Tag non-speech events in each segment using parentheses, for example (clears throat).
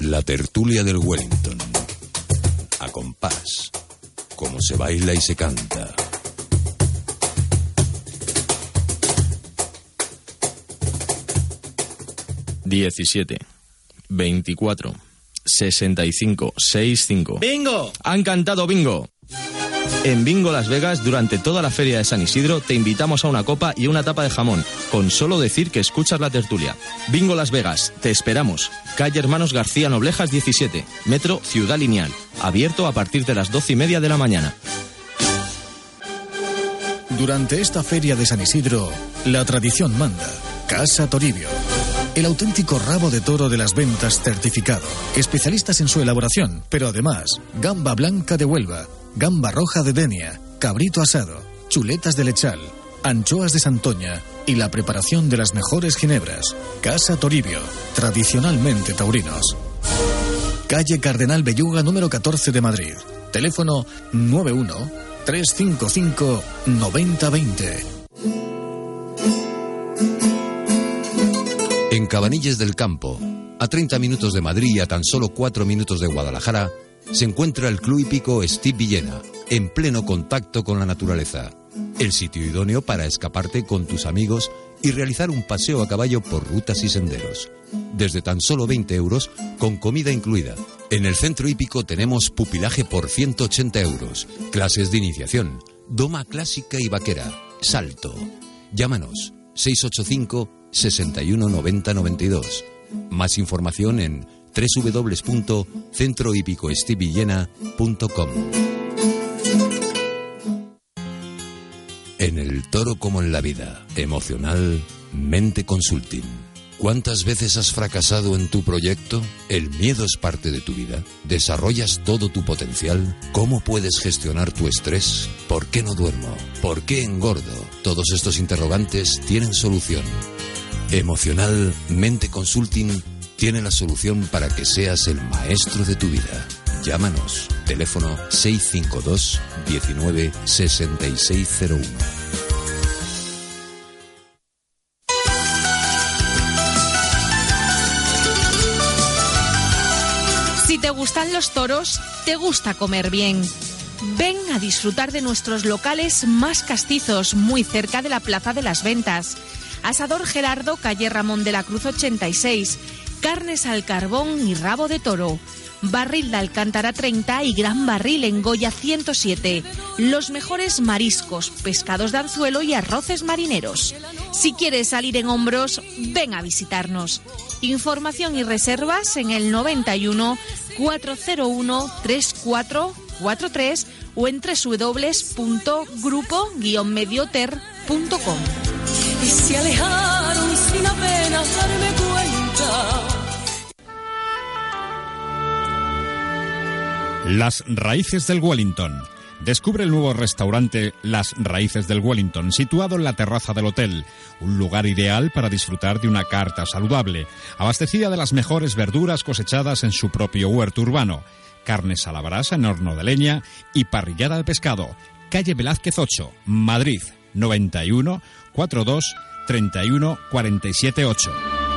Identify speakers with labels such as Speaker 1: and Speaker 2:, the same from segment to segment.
Speaker 1: La tertulia del Wellington. A compás. Como se baila y se canta.
Speaker 2: Diecisiete. Veinticuatro. Sesenta y cinco. Seis cinco.
Speaker 3: ¡Bingo!
Speaker 2: Han cantado bingo. En Bingo Las Vegas, durante toda la feria de San Isidro, te invitamos a una copa y una tapa de jamón, con solo decir que escuchas la tertulia. Bingo Las Vegas, te esperamos. Calle Hermanos García Noblejas 17, Metro Ciudad Lineal, abierto a partir de las doce y media de la mañana.
Speaker 4: Durante esta feria de San Isidro, la tradición manda. Casa Toribio. El auténtico rabo de toro de las ventas certificado. Especialistas en su elaboración, pero además, gamba blanca de Huelva, gamba roja de Denia, cabrito asado, chuletas de lechal, anchoas de Santoña y la preparación de las mejores ginebras. Casa Toribio, tradicionalmente taurinos. Calle Cardenal Belluga número 14 de Madrid. Teléfono 91 355 9020.
Speaker 1: En Cabanilles del Campo, a 30 minutos de Madrid y a tan solo 4 minutos de Guadalajara, se encuentra el Club Hípico Steve Villena, en pleno contacto con la naturaleza. El sitio idóneo para escaparte con tus amigos y realizar un paseo a caballo por rutas y senderos. Desde tan solo 20 euros, con comida incluida. En el centro hípico tenemos pupilaje por 180 euros, clases de iniciación, doma clásica y vaquera, salto. Llámanos 685 61 90 92. Más información en www.centrohípicoestivillena.com. En el toro como en la vida, emocional, Mente Consulting. ¿Cuántas veces has fracasado en tu proyecto? ¿El miedo es parte de tu vida? ¿Desarrollas todo tu potencial? ¿Cómo puedes gestionar tu estrés? ¿Por qué no duermo? ¿Por qué engordo? Todos estos interrogantes tienen solución. Emocional Mente Consulting tiene la solución para que seas el maestro de tu vida. Llámanos. Teléfono 652 19 6601.
Speaker 5: Si te gustan los toros, te gusta comer bien. Ven a disfrutar de nuestros locales más castizos, muy cerca de la Plaza de las Ventas. Asador Gerardo, calle Ramón de la Cruz 86. Carnes al carbón y rabo de toro. Barril de Alcántara 30 y Gran Barril en Goya 107. Los mejores mariscos, pescados de anzuelo y arroces marineros. Si quieres salir en hombros, ven a visitarnos. Información y reservas en el 91 401 3443 o en www.grupo-medioter.com.
Speaker 6: y se alejaron sin apenas darme cuenta.
Speaker 7: Las raíces del Wellington. Descubre el nuevo restaurante Las Raíces del Wellington, situado en la terraza del hotel, un lugar ideal para disfrutar de una carta saludable, abastecida de las mejores verduras cosechadas en su propio huerto urbano, carnes a la brasa en horno de leña y parrillada de pescado. Calle Velázquez 8, Madrid, 91 42 31 47 8.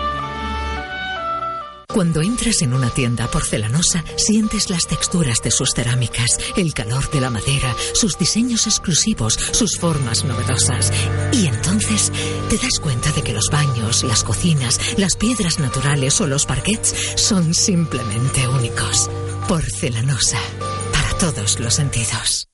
Speaker 8: Cuando entras en una tienda porcelanosa, sientes las texturas de sus cerámicas, el calor de la madera, sus diseños exclusivos, sus formas novedosas. Y entonces te das cuenta de que los baños, las cocinas, las piedras naturales o los parquets son simplemente únicos. Porcelanosa, para todos los sentidos.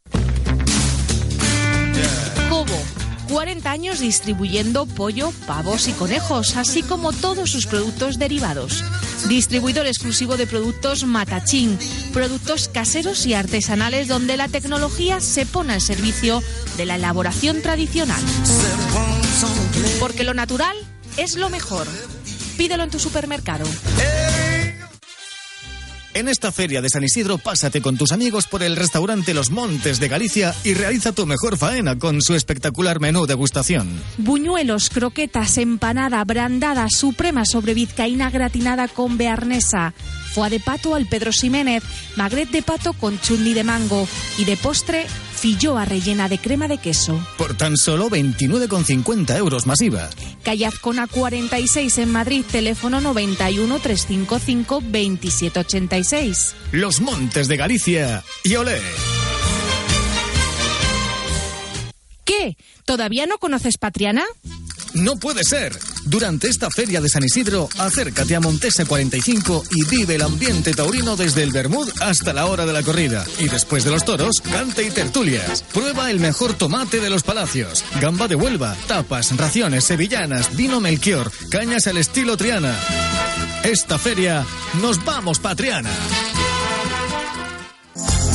Speaker 5: Cobo, 40 años distribuyendo pollo, pavos y conejos, así como todos sus productos derivados. Distribuidor exclusivo de productos Matachín, productos caseros y artesanales donde la tecnología se pone al servicio de la elaboración tradicional. Porque lo natural es lo mejor. Pídelo en tu supermercado.
Speaker 4: En esta feria de San Isidro, pásate con tus amigos por el restaurante Los Montes de Galicia y realiza tu mejor faena con su espectacular menú degustación.
Speaker 5: Buñuelos, croquetas, empanada, brandada, suprema sobre vizcaína gratinada con bearnesa, foie de pato al Pedro Ximénez, magret de pato con chutney de mango y de postre, Filloa rellena de crema de queso.
Speaker 4: Por tan solo 29,50 euros masiva.
Speaker 5: Calle Azcona 46 en Madrid, teléfono 91 355 2786.
Speaker 4: Los Montes de Galicia y olé.
Speaker 5: ¿Qué? ¿Todavía no conoces Patriana?
Speaker 4: No puede ser. Durante esta feria de San Isidro, acércate a Montesa 45 y vive el ambiente taurino desde el Bermud hasta la hora de la corrida. Y después de los toros, cante y tertulias. Prueba el mejor tomate de los palacios, gamba de Huelva, tapas, raciones sevillanas, vino Melchior, cañas al estilo Triana. Esta feria, nos vamos, Patriana.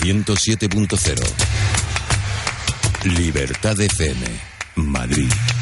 Speaker 1: 107.0. Libertad FM. Madrid.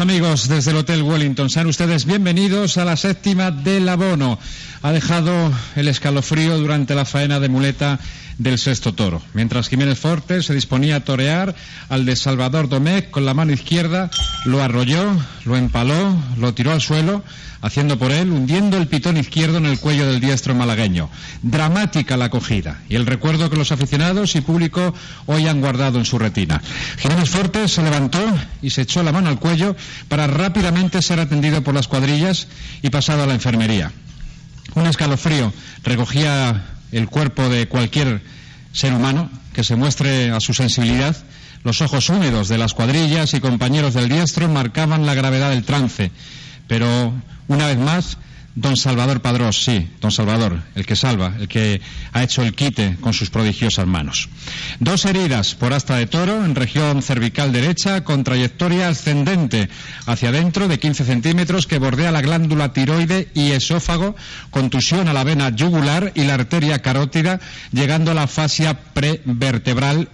Speaker 9: Amigos desde el Hotel Wellington. Sean ustedes bienvenidos a la séptima del abono. Ha dejado el escalofrío durante la faena de muleta del sexto toro. Mientras Jiménez Fortes se disponía a torear al de Salvador Domecq con la mano izquierda, lo arrolló, lo empaló, lo tiró al suelo, haciendo por él, hundiendo el pitón izquierdo en el cuello del diestro malagueño. Dramática la acogida y el recuerdo que los aficionados y público hoy han guardado en su retina. Jiménez Fortes se levantó y se echó la mano al cuello para rápidamente ser atendido por las cuadrillas y pasado a la enfermería. Un escalofrío recogía el cuerpo de cualquier ser humano que se muestre a su sensibilidad. Los ojos húmedos de las cuadrillas y compañeros del diestro marcaban la gravedad del trance. Pero, una vez más, don Salvador Padrós, sí, don Salvador, el que salva, el que ha hecho el quite con sus prodigiosas manos. Dos heridas por asta de toro en región cervical derecha con trayectoria ascendente hacia adentro de 15 centímetros que bordea la glándula tiroide y esófago, contusión a la vena yugular y la arteria carótida, llegando a la fascia prevertebral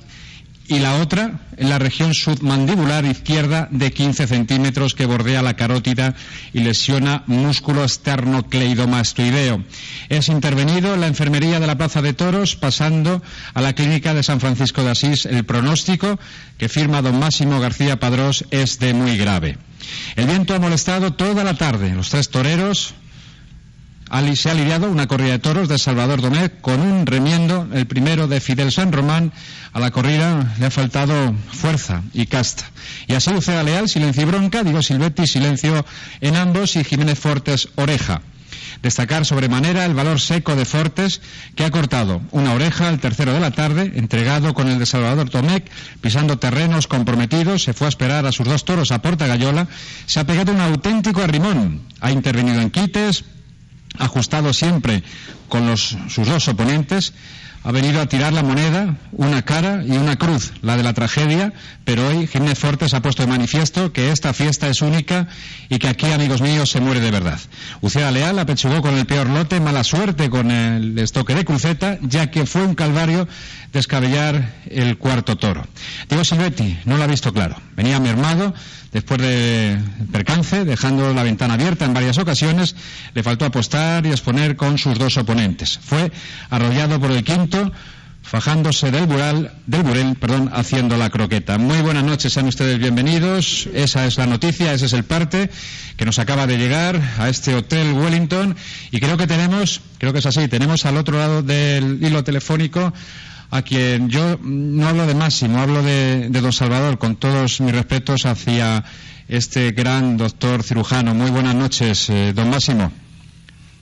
Speaker 9: y la otra en la región submandibular izquierda de 15 centímetros que bordea la carótida y lesiona músculo esternocleidomastoideo. Es intervenido en la enfermería de la Plaza de Toros pasando a la clínica de San Francisco de Asís. El pronóstico que firma don Máximo García Padrós es de muy grave. El viento ha molestado toda la tarde. Los tres toreros Ali se ha lidiado una corrida de toros de Salvador Domecq con un remiendo, el primero de Fidel San Román. A la corrida le ha faltado fuerza y casta. Y así Lucera Leal, silencio y bronca, Diego Silvetti, silencio en ambos y Jiménez Fortes, oreja. Destacar sobremanera el valor seco de Fortes, que ha cortado una oreja al tercero de la tarde, entregado con el de Salvador Tomec, pisando terrenos comprometidos, se fue a esperar a sus dos toros a Porta Gallola, se ha pegado un auténtico arrimón, ha intervenido en quites, ajustado siempre con los, sus dos oponentes, ha venido a tirar la moneda, una cara y una cruz, la de la tragedia, pero hoy Jiménez Fortes ha puesto de manifiesto que esta fiesta es única y que aquí, amigos míos, se muere de verdad. Uceda Leal apechugó con el peor lote, mala suerte con el estoque de cruceta, ya que fue un calvario descabellar el cuarto toro. Diego Silvetti no lo ha visto claro. Venía mermado después de percance, dejando la ventana abierta en varias ocasiones, le faltó apostar y exponer con sus dos oponentes. Fue arrollado por el quinto, fajándose del bural, del burel, perdón, haciendo la croqueta. Muy buenas noches, sean ustedes bienvenidos. Esa es la noticia, ese es el parte que nos acaba de llegar a este hotel Wellington y creo que tenemos, creo que es así, tenemos al otro lado del hilo telefónico a quien yo no hablo de Máximo, hablo de, de don Salvador, con todos mis respetos hacia este gran doctor cirujano. Muy buenas noches, eh, don Máximo.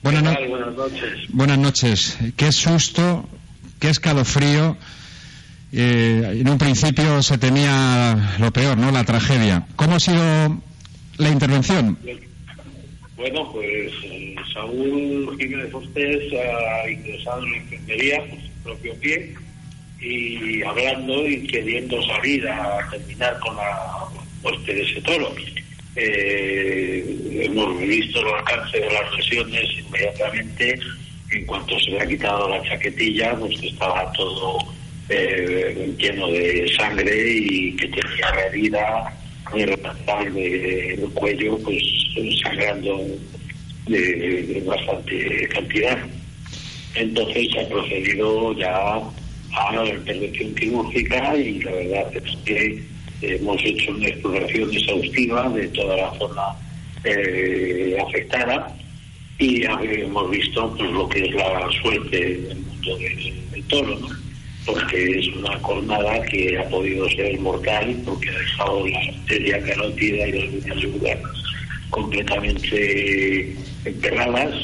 Speaker 9: Buenas, no-
Speaker 10: Buenas noches.
Speaker 9: buenas noches. Qué susto, qué escalofrío eh, en un principio se temía lo peor, ¿no? La tragedia. ¿Cómo ha sido la intervención?
Speaker 10: Bueno, pues eh, Saúl Jiménez Fostés ha ingresado en la enfermería por su propio pie y hablando y queriendo salir a terminar con la muerte de ese toro. Eh, hemos visto el alcance de las lesiones inmediatamente en cuanto se le ha quitado la chaquetilla, pues estaba todo eh, lleno de sangre y que tenía la herida del cuello, pues sangrando de, bastante cantidad. Entonces se ha procedido ya a la intervención quirúrgica y la verdad es que hemos hecho una exploración exhaustiva de toda la zona eh, afectada y hemos visto pues lo que es la suerte del mundo del, toro, porque es una cornada que ha podido ser mortal porque ha dejado la arteria carótida y las líneas yugulares completamente enterradas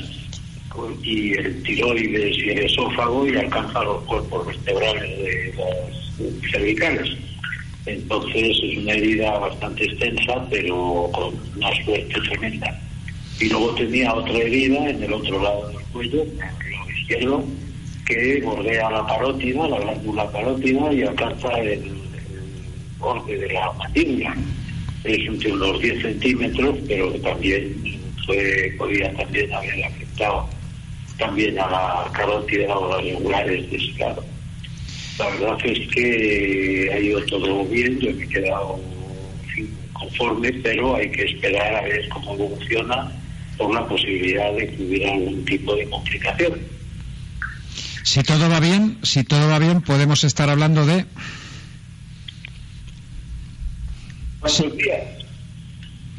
Speaker 10: y el tiroides y el esófago y alcanza los cuerpos vertebrales de las cervicales. Entonces es una herida bastante extensa, pero con una suerte tremenda. Y luego tenía otra herida en el otro lado del cuello, en el lado izquierdo, que bordea la parótida, la glándula parótida, y alcanza el, borde de la mandíbula. Es de unos 10 centímetros, pero también fue, podía también haber afectado también a la carótida o a las regulares de ese lado. La verdad es que ha ido todo bien, yo me he quedado conforme, pero hay que esperar a ver cómo evoluciona por la posibilidad de que hubiera algún tipo de complicación.
Speaker 9: Si todo va bien, si todo va bien, podemos estar hablando de
Speaker 10: ¿Cuántos días?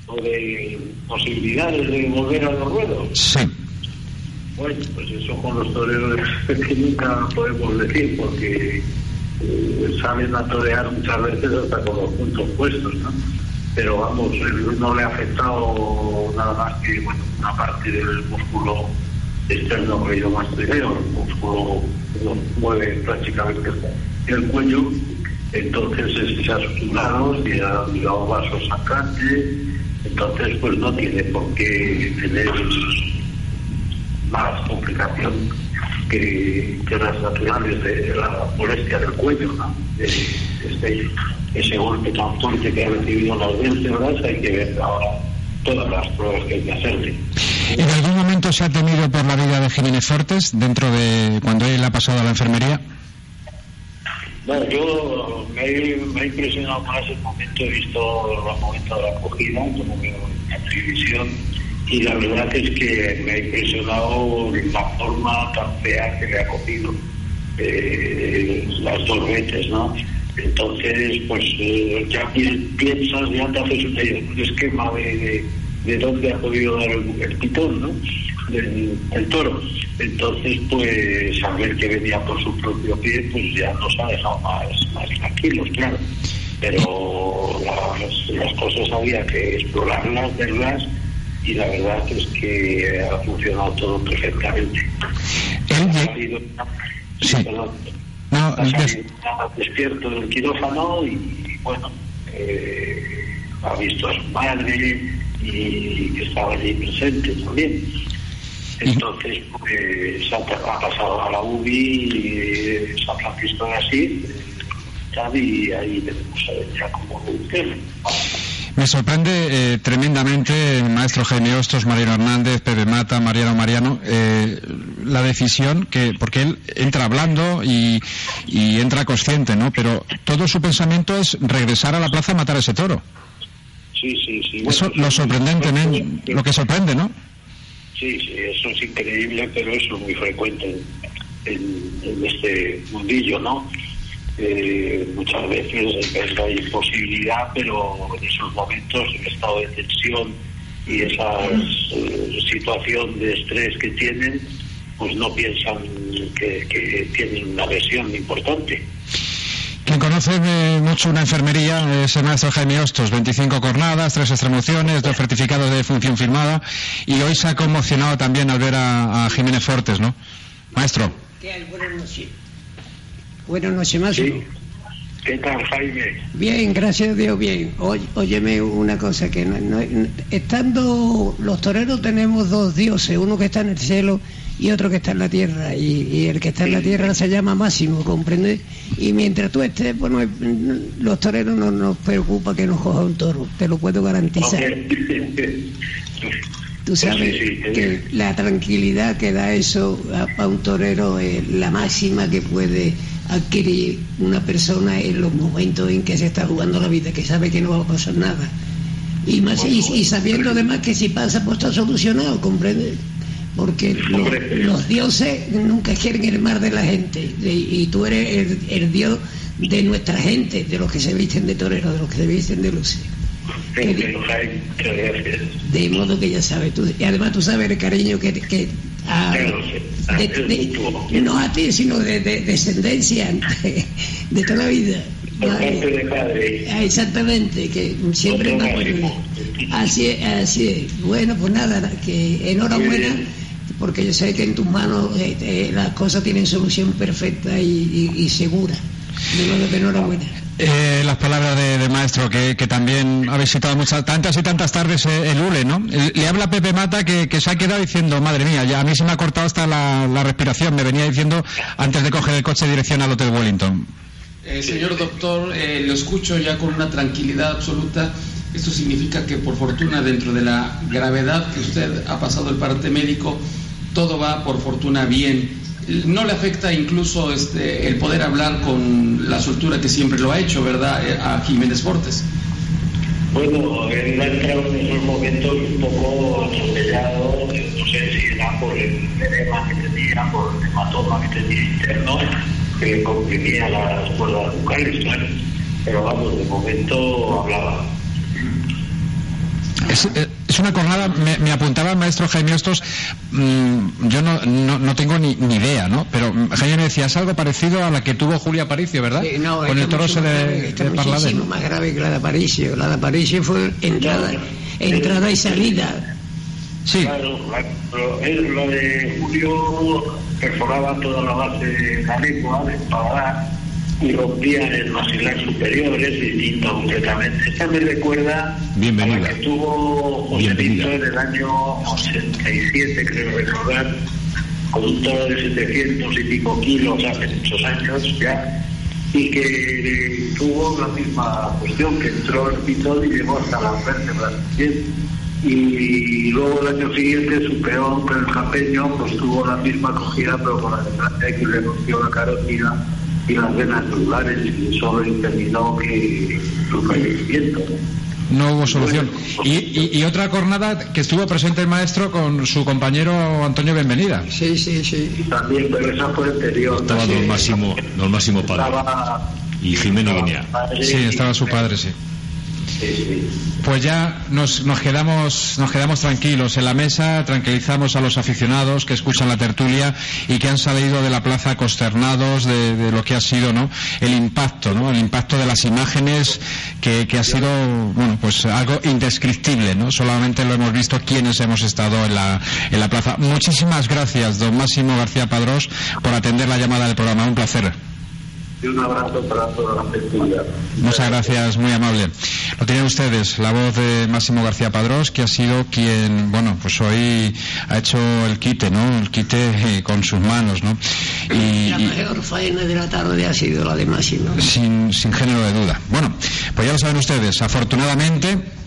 Speaker 10: ¿O de posibilidades de volver a los ruedos?
Speaker 9: Sí.
Speaker 10: Bueno, pues eso con los toreros que nunca podemos decir, porque eh, saben a torear muchas veces hasta con los puntos puestos, ¿no? Pero vamos, no le ha afectado nada más que bueno, una parte del músculo externo ido más primero, el músculo lo mueve prácticamente el cuello, entonces se ha suturado, se ha mirado vasos sangrantes, entonces pues no tiene por qué tener más complicación que, las naturales de la molestia del cuello, ¿no? Este, ese golpe tan fuerte que ha recibido las vértebras, hay que ver ahora todas las pruebas que hay que hacerle.
Speaker 9: ¿En algún momento se ha temido por la vida de Jiménez Fortes dentro de cuando él ha pasado a la enfermería?
Speaker 10: Bueno, yo me, he impresionado más el momento, he visto los momentos de la acogida, como en la televisión, y la verdad es que me ha impresionado la forma tan fea que le ha cogido eh, las dos veces, ¿no? Entonces, pues eh, ya piensas, ya te haces un esquema de, de, dónde ha podido dar el, pitón, ¿no? Del, toro. Entonces, pues saber que venía por su propio pie, pues ya nos ha dejado más, más tranquilos, claro. Pero las, las cosas había que explorarlas, verlas y la verdad es que ha funcionado todo perfectamente.
Speaker 9: sí.
Speaker 10: ha despierto del quirófano y bueno, eh, ha visto a su madre y que estaba allí presente también. Entonces, pues, ha, pasado a la UBI y San Francisco de Asís y ahí saber ya cómo evoluciona.
Speaker 9: Me sorprende eh, tremendamente, maestro Jaime Hostos, Mariano Hernández, Pepe Mata, Mariano Mariano, eh, la decisión que, porque él entra hablando y, entra consciente, ¿no? Pero todo su pensamiento es regresar a la plaza a matar a ese toro.
Speaker 10: Sí, sí, sí.
Speaker 9: eso lo sorprendente, lo que sorprende, ¿no?
Speaker 10: Sí, sí, eso es increíble, pero eso es muy frecuente en este mundillo, ¿no? Eh, muchas veces es la imposibilidad, pero en esos momentos, el estado de tensión y esa eh, situación de estrés que tienen, pues no piensan que, tienen una lesión importante.
Speaker 9: Quien conoce mucho una enfermería es el maestro Jaime Hostos, 25 cornadas, tres extremociones, dos certificados de función firmada y hoy se ha conmocionado también al ver a, Jiménez Fortes, ¿no? Maestro.
Speaker 11: Buenas noches, maestro.
Speaker 10: ¿Qué tal, Jaime?
Speaker 11: Bien, gracias a Dios, bien. óyeme una cosa, que estando los toreros tenemos dos dioses, uno que está en el cielo y otro que está en la tierra. Y, el que está en la tierra se llama Máximo, ¿comprendes? Y mientras tú estés, bueno, los toreros no nos preocupa que nos coja un toro, te lo puedo garantizar. Tú sabes que la tranquilidad que da eso a, un torero es la máxima que puede adquirir una persona en los momentos en que se está jugando la vida, que sabe que no va a pasar nada. Y, más, y, sabiendo además que si pasa, pues está solucionado, ¿comprende? Porque los, dioses nunca quieren el mar de la gente, y, tú eres el, dios de nuestra gente, de los que se visten de torero, de los que se visten de luces. De modo que ya sabes, tú, y además tú sabes el cariño que, que no a ti, sino de, descendencia, de, toda la vida. Ah, exactamente, que siempre me acuerdo. Así es, así es. Bueno, pues nada, que enhorabuena, porque yo sé que en tus manos eh, eh, las cosas tienen solución perfecta y, segura. De modo que enhorabuena.
Speaker 9: Eh, las palabras de, maestro, que, también ha visitado muchas, tantas y tantas tardes eh, el ULE, ¿no? Le habla Pepe Mata que, se ha quedado diciendo, madre mía, ya a mí se me ha cortado hasta la, respiración, me venía diciendo antes de coger el coche en dirección al Hotel Wellington.
Speaker 12: Eh, señor doctor, lo escucho ya con una tranquilidad absoluta. Esto significa que, por fortuna, dentro de la gravedad que usted ha pasado el parte médico, todo va, por fortuna, bien no le afecta incluso este, el poder hablar con la soltura que siempre lo ha hecho, ¿verdad?, eh, a Jiménez Fortes.
Speaker 10: Bueno, él ha entrado en esos momentos un poco atropellado, no sé si era por el edema que tenía, por el hematoma que tenía interno, que le comprimía las cuerdas bucales, pero vamos, de momento hablaba.
Speaker 9: Eh, es, una jornada, me, apuntaba el maestro Jaime Ostos, mm, yo no, no, tengo ni, idea, ¿no? Pero Jaime me decía, es algo parecido a la que tuvo Julia Aparicio, ¿verdad?
Speaker 11: Con el toro se de, de más grave que la de Aparicio. La de Aparicio fue entrada, entrada y salida.
Speaker 10: Sí. Claro, pero él, lo de Julio perforaba toda la base de la lengua, paladar y rompía el maxilar superior, es distinto completamente. Esta me recuerda
Speaker 9: Bienvenida.
Speaker 10: a que tuvo José Pinto en el año 87, creo recordar, con un toro de 700 y pico kilos hace muchos años ya, y que tuvo la misma cuestión, que entró el pitón y llegó hasta las vértebras y luego el año siguiente su peón, el japeño, pues tuvo la misma acogida, pero con la desgracia que le rompió la carótida y las venas celulares y solo determinó que su fallecimiento.
Speaker 9: No hubo solución. Y, y, otra jornada que estuvo presente el maestro con su compañero Antonio Benvenida.
Speaker 11: Sí, sí, sí.
Speaker 10: También, pero esa fue anterior.
Speaker 1: Estaba don Máximo, don Máximo Padre. y Jimeno venía.
Speaker 9: Sí, estaba su padre, sí. Pues ya nos, nos, quedamos, nos quedamos tranquilos en la mesa, tranquilizamos a los aficionados que escuchan la tertulia y que han salido de la plaza consternados de, lo que ha sido ¿no? el impacto, ¿no? el impacto de las imágenes que, que, ha sido bueno, pues algo indescriptible. ¿no? Solamente lo hemos visto quienes hemos estado en la, en la plaza. Muchísimas gracias, don Máximo García Padrós, por atender la llamada del programa. Un placer
Speaker 10: y un abrazo para toda la festividad.
Speaker 9: Muchas gracias, muy amable. Lo tienen ustedes, la voz de Máximo García Padrós, que ha sido quien, bueno, pues hoy ha hecho el quite, ¿no? El quite eh, con sus manos, ¿no?
Speaker 11: Y, la mejor faena de la tarde ha sido la de Máximo.
Speaker 9: Sin, sin género de duda. Bueno, pues ya lo saben ustedes, afortunadamente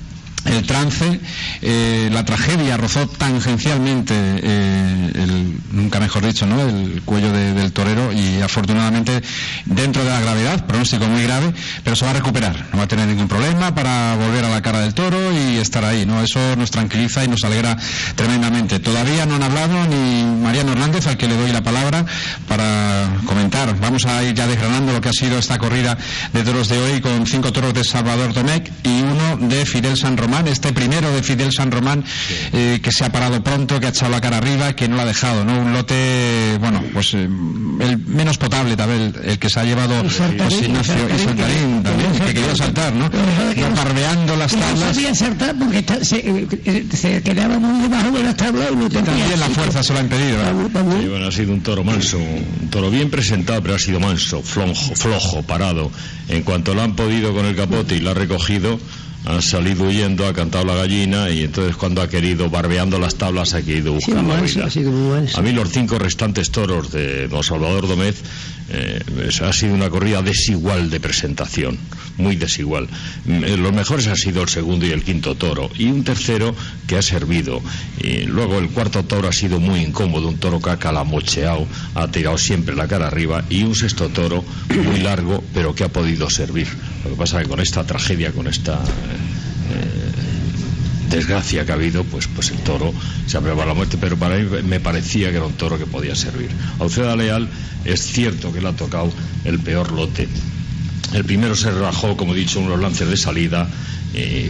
Speaker 9: el trance, eh, la tragedia rozó tangencialmente, eh, el, nunca mejor dicho, ¿no? el cuello del torero y afortunadamente dentro de la gravedad, pronóstico muy grave, pero se va a recuperar, no va a tener ningún problema para volver a la cara del toro y estar ahí, ¿no? Eso nos tranquiliza y nos alegra tremendamente. Todavía no han hablado ni Mariano Hernández, al que le doy la palabra para comentar. Vamos a ir ya desgranando lo que ha sido esta corrida de toros de hoy con cinco toros de Salvador Domecq y uno de Fidel San Román Román, este primero de Fidel San Román, eh, que se ha parado pronto, que ha echado la cara arriba, que no lo ha dejado, ¿no? Un lote, bueno, pues eh, el menos potable también, el, que se ha llevado José Ignacio y Saltarín también, que quería saltar, ¿no? Barbeando las
Speaker 11: No
Speaker 9: tablas.
Speaker 11: sabía saltar porque está- se, eh, se quedaba muy debajo de las tablas y no tenía
Speaker 9: También la fuerza se lo ha impedido.
Speaker 13: Sí, bueno, ha sido un toro manso, un toro bien presentado, pero ha sido manso, flojo, flojo, parado. En cuanto lo han podido con el capote y lo ha recogido, ha salido huyendo, ha cantado la gallina y entonces cuando ha querido, barbeando las tablas, ha querido buscar la
Speaker 11: manso.
Speaker 13: A mí los cinco restantes toros de don Salvador Domez eh, ha sido una corrida desigual de presentación, muy desigual. Mm, eh, Los mejores han sido el segundo y el quinto toro, y un tercero que ha servido. Luego el cuarto toro ha sido muy incómodo, un toro que ha calamocheado, ha tirado siempre la cara arriba, y un sexto toro muy largo, pero que ha podido servir. Lo que pasa es que con esta tragedia, con esta... eh, desgracia que ha habido, pues, pues el toro se ha preparado la muerte, pero para mí me parecía que era un toro que podía servir. A Uceda Leal es cierto que le ha tocado el peor lote. El primero se rajó, como he dicho, unos lances de salida,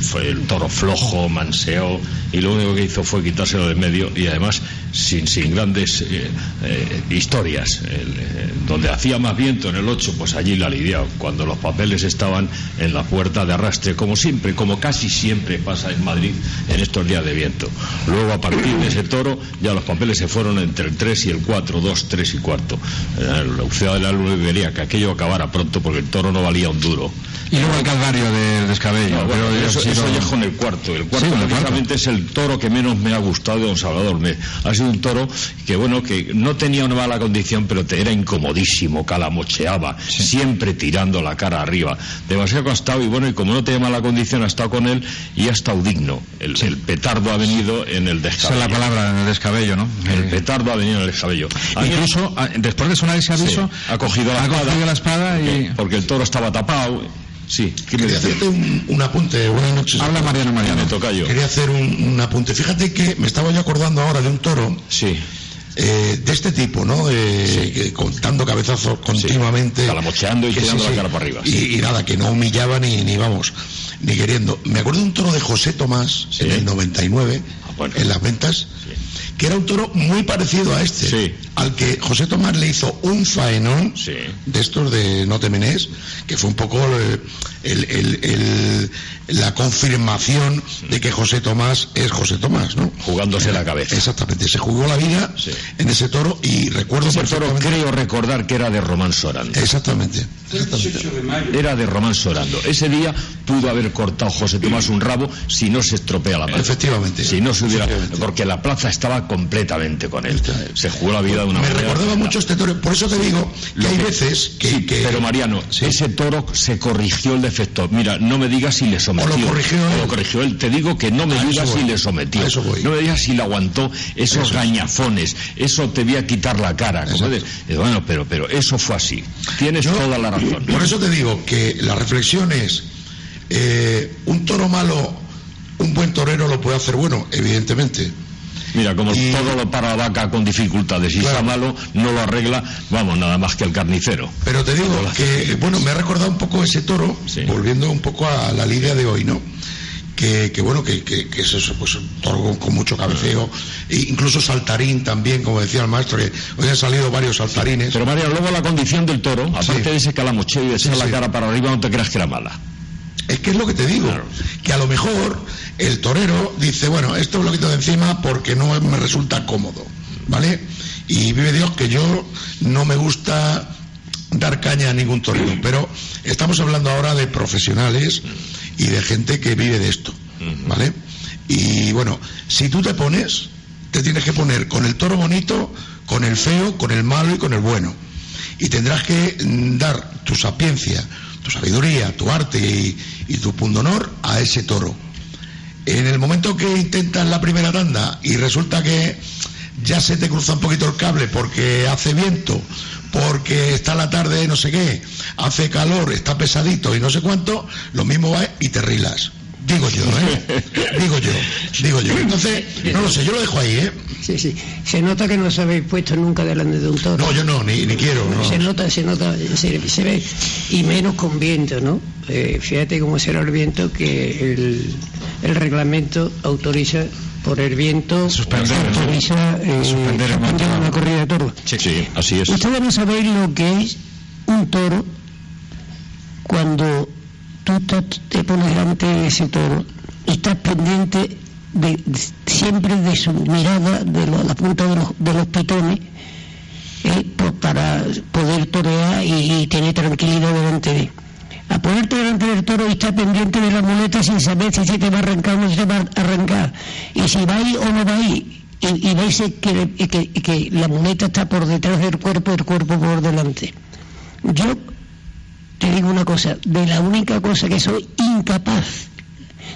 Speaker 13: fue el toro flojo, manseó, y lo único que hizo fue quitárselo de medio y además sin, sin grandes eh, eh, historias. Eh, donde hacía más viento en el 8, pues allí la lidiado, cuando los papeles estaban en la puerta de arrastre, como siempre, como casi siempre pasa en Madrid en estos días de viento. Luego, a partir de ese toro, ya los papeles se fueron entre el 3 y el 4, 2, 3 y cuarto. Eh, La Uceda de la Luna quería que aquello acabara pronto porque el toro no valía un duro.
Speaker 9: Y luego el calvario del descabello.
Speaker 13: No, bueno,
Speaker 9: pero
Speaker 13: eso,
Speaker 9: ha sido-
Speaker 13: eso ya es con el cuarto. El cuarto
Speaker 9: Sí, el
Speaker 13: es el toro que menos me ha gustado de don Salvador. Me- ha sido un toro que, bueno, que no tenía una mala condición, pero te era incomodísimo, calamocheaba, siempre tirando la cara arriba. Demasiado costado y bueno, y como no tenía mala condición, ha estado con él y ha estado digno. El, el petardo ha venido en el
Speaker 9: Esa
Speaker 13: descabello.
Speaker 9: es la palabra, en el descabello, ¿no?
Speaker 13: El petardo ha venido en el descabello.
Speaker 9: Incluso, después de sonar ese aviso,
Speaker 13: Sí, ha cogido la
Speaker 9: ha
Speaker 13: espada.
Speaker 9: cogido la espada y...
Speaker 13: porque el toro estaba tapado. Sí, ¿qué me
Speaker 14: Quería hacerte un, un apunte, buenas noches.
Speaker 9: Habla Mariano Mariano.
Speaker 13: Me toca yo.
Speaker 14: Quería hacer un, un apunte. Fíjate que me estaba yo acordando ahora de un toro
Speaker 13: Sí.
Speaker 14: eh, de este tipo, ¿no? Eh, que con- dando cabezazos continuamente.
Speaker 13: Calamocheando y tirando la cara para arriba,
Speaker 14: Y,
Speaker 13: sí.
Speaker 14: y nada, que no humillaba ni, ni vamos, ni queriendo. Me acuerdo de un toro de José Tomás
Speaker 13: Sí.
Speaker 14: en el 99,
Speaker 13: Ah, bueno.
Speaker 14: en las ventas, que era un toro muy parecido a este,
Speaker 13: Sí.
Speaker 14: Al que José Tomás le hizo un faenón
Speaker 13: Sí.
Speaker 14: de estos de No te menes, que fue un poco eh, el- el- el- la confirmación de que José Tomás es José Tomás, ¿no?
Speaker 13: Jugándose la cabeza.
Speaker 14: Exactamente, se jugó la vida
Speaker 13: Sí.
Speaker 14: en ese toro y recuerdo
Speaker 13: Ese toro creo recordar que era de Román Sorando.
Speaker 14: Exactamente.
Speaker 12: Fue el 18 de mayo.
Speaker 13: Era de Román Sorando. Ese día pudo haber cortado José Tomás un rabo si no se estropea la plaza.
Speaker 14: Efectivamente.
Speaker 13: Si no se hubiera. Porque la plaza estaba completamente con él. Se jugó la vida de una
Speaker 14: Me recordaba mucho este toro, por eso te digo que hay veces que.
Speaker 13: Pero Mariano,
Speaker 14: Sí.
Speaker 13: ese toro se corrigió el defecto. Mira, no me digas si le sometió.
Speaker 14: O lo corrigió él.
Speaker 13: O lo corrigió él. Te digo que no me digas si le sometió. No me digas si le aguantó esos
Speaker 14: Eso.
Speaker 13: gañafones. Eso te voy a quitar la cara. de- eh, bueno, pero, pero eso fue así. Tienes
Speaker 14: Yo-
Speaker 13: toda la razón.
Speaker 14: Por eso te digo que la reflexión es: eh, un toro malo, un buen torero lo puede hacer bueno, evidentemente.
Speaker 13: Mira, como
Speaker 14: Y-
Speaker 13: todo lo para la vaca con dificultades y
Speaker 14: Claro.
Speaker 13: está malo, no lo arregla, vamos, nada más que el carnicero.
Speaker 14: Pero te digo que, bueno, me ha recordado un poco ese toro,
Speaker 13: Sí.
Speaker 14: volviendo un poco a la lidia de hoy, ¿no? Que, que bueno, que, que- que es eso, pues un toro con, con mucho cabeceo, e incluso saltarín también, como decía el maestro, que hoy han salido varios saltarines.
Speaker 13: Pero María, luego la condición del toro, aparte
Speaker 14: Sí.
Speaker 13: de ese calamocheo y de
Speaker 14: Sí,
Speaker 13: la
Speaker 14: sí.
Speaker 13: cara para arriba, no te creas que era mala.
Speaker 14: Es que es lo que te digo,
Speaker 13: Claro.
Speaker 14: que a lo mejor el torero dice, bueno, esto lo quito de encima porque no me resulta cómodo, ¿vale? Y vive Dios que yo no me gusta dar caña a ningún torero, pero estamos hablando ahora de profesionales y de gente que vive de esto, ¿vale? Y bueno, si tú te pones, te tienes que poner con el toro bonito, con el feo, con el malo y con el bueno. Y tendrás que dar tu sapiencia, tu sabiduría, tu arte y, y tu pundonor a ese toro. En el momento que intentas la primera tanda y resulta que ya se te cruza un poquito el cable porque hace viento, porque está la tarde no sé qué, hace calor, está pesadito y no sé cuánto, lo mismo va y te rilas. Digo yo, ¿eh? (laughs) Digo yo, digo yo. Entonces, no lo sé, yo lo dejo ahí, ¿eh?
Speaker 11: Sí, sí. Se nota que no os habéis puesto nunca delante de un toro.
Speaker 14: No, yo no, ni, ni quiero. No.
Speaker 11: Se nota, se nota, se, se ve. Y menos con viento, ¿no? Eh, fíjate cómo será el viento que el, el reglamento autoriza por el viento
Speaker 9: Suspender, ¿no?
Speaker 11: autoriza eh,
Speaker 9: Suspender el
Speaker 11: una corrida de toros.
Speaker 13: Sí, sí, así es.
Speaker 11: Ustedes no sabéis lo que es un toro cuando tú te- pones delante de ese toro y estás pendiente de, siempre de su mirada, de la punta de los, de los pitones, eh, para poder torear y, y tener tranquilidad delante de él. A ponerte delante del toro y estar pendiente de la muleta sin saber si se te va a arrancar o no se te va a arrancar, y si va ahí o no va ahí, y, y veis que, la muleta está por detrás del cuerpo, el cuerpo por delante. Yo te digo una cosa, de la única cosa que soy incapaz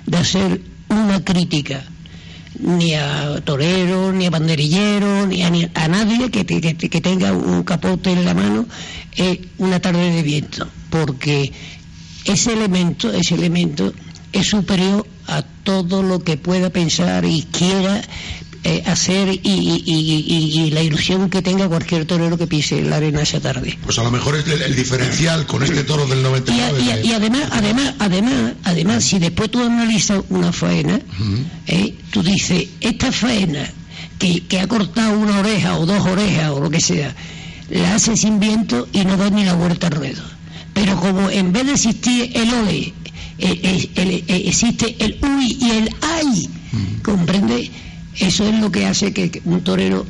Speaker 11: de hacer una crítica ni a torero, ni a banderillero, ni a, nadie que, te- que te- que tenga un capote en la mano, es una tarde de viento, porque ese elemento, ese elemento es superior a todo lo que pueda pensar y quiera eh, hacer y, y- y- y- y la ilusión que tenga cualquier torero que pise la arena esa tarde.
Speaker 14: Pues a lo mejor es el, el diferencial con este toro del
Speaker 11: Y, a-
Speaker 14: 99.
Speaker 11: y a-
Speaker 14: de-
Speaker 11: y además, además, además, además, si después tú analizas una faena, ¿eh? tú dices, esta faena que, que ha cortado una oreja o dos orejas o lo que sea, la hace sin viento y no da ni la vuelta al ruedo. Pero como en vez de existir el ole, eh, el- eh, existe el uy y el ay, ¿comprende? Eso es lo que hace que un torero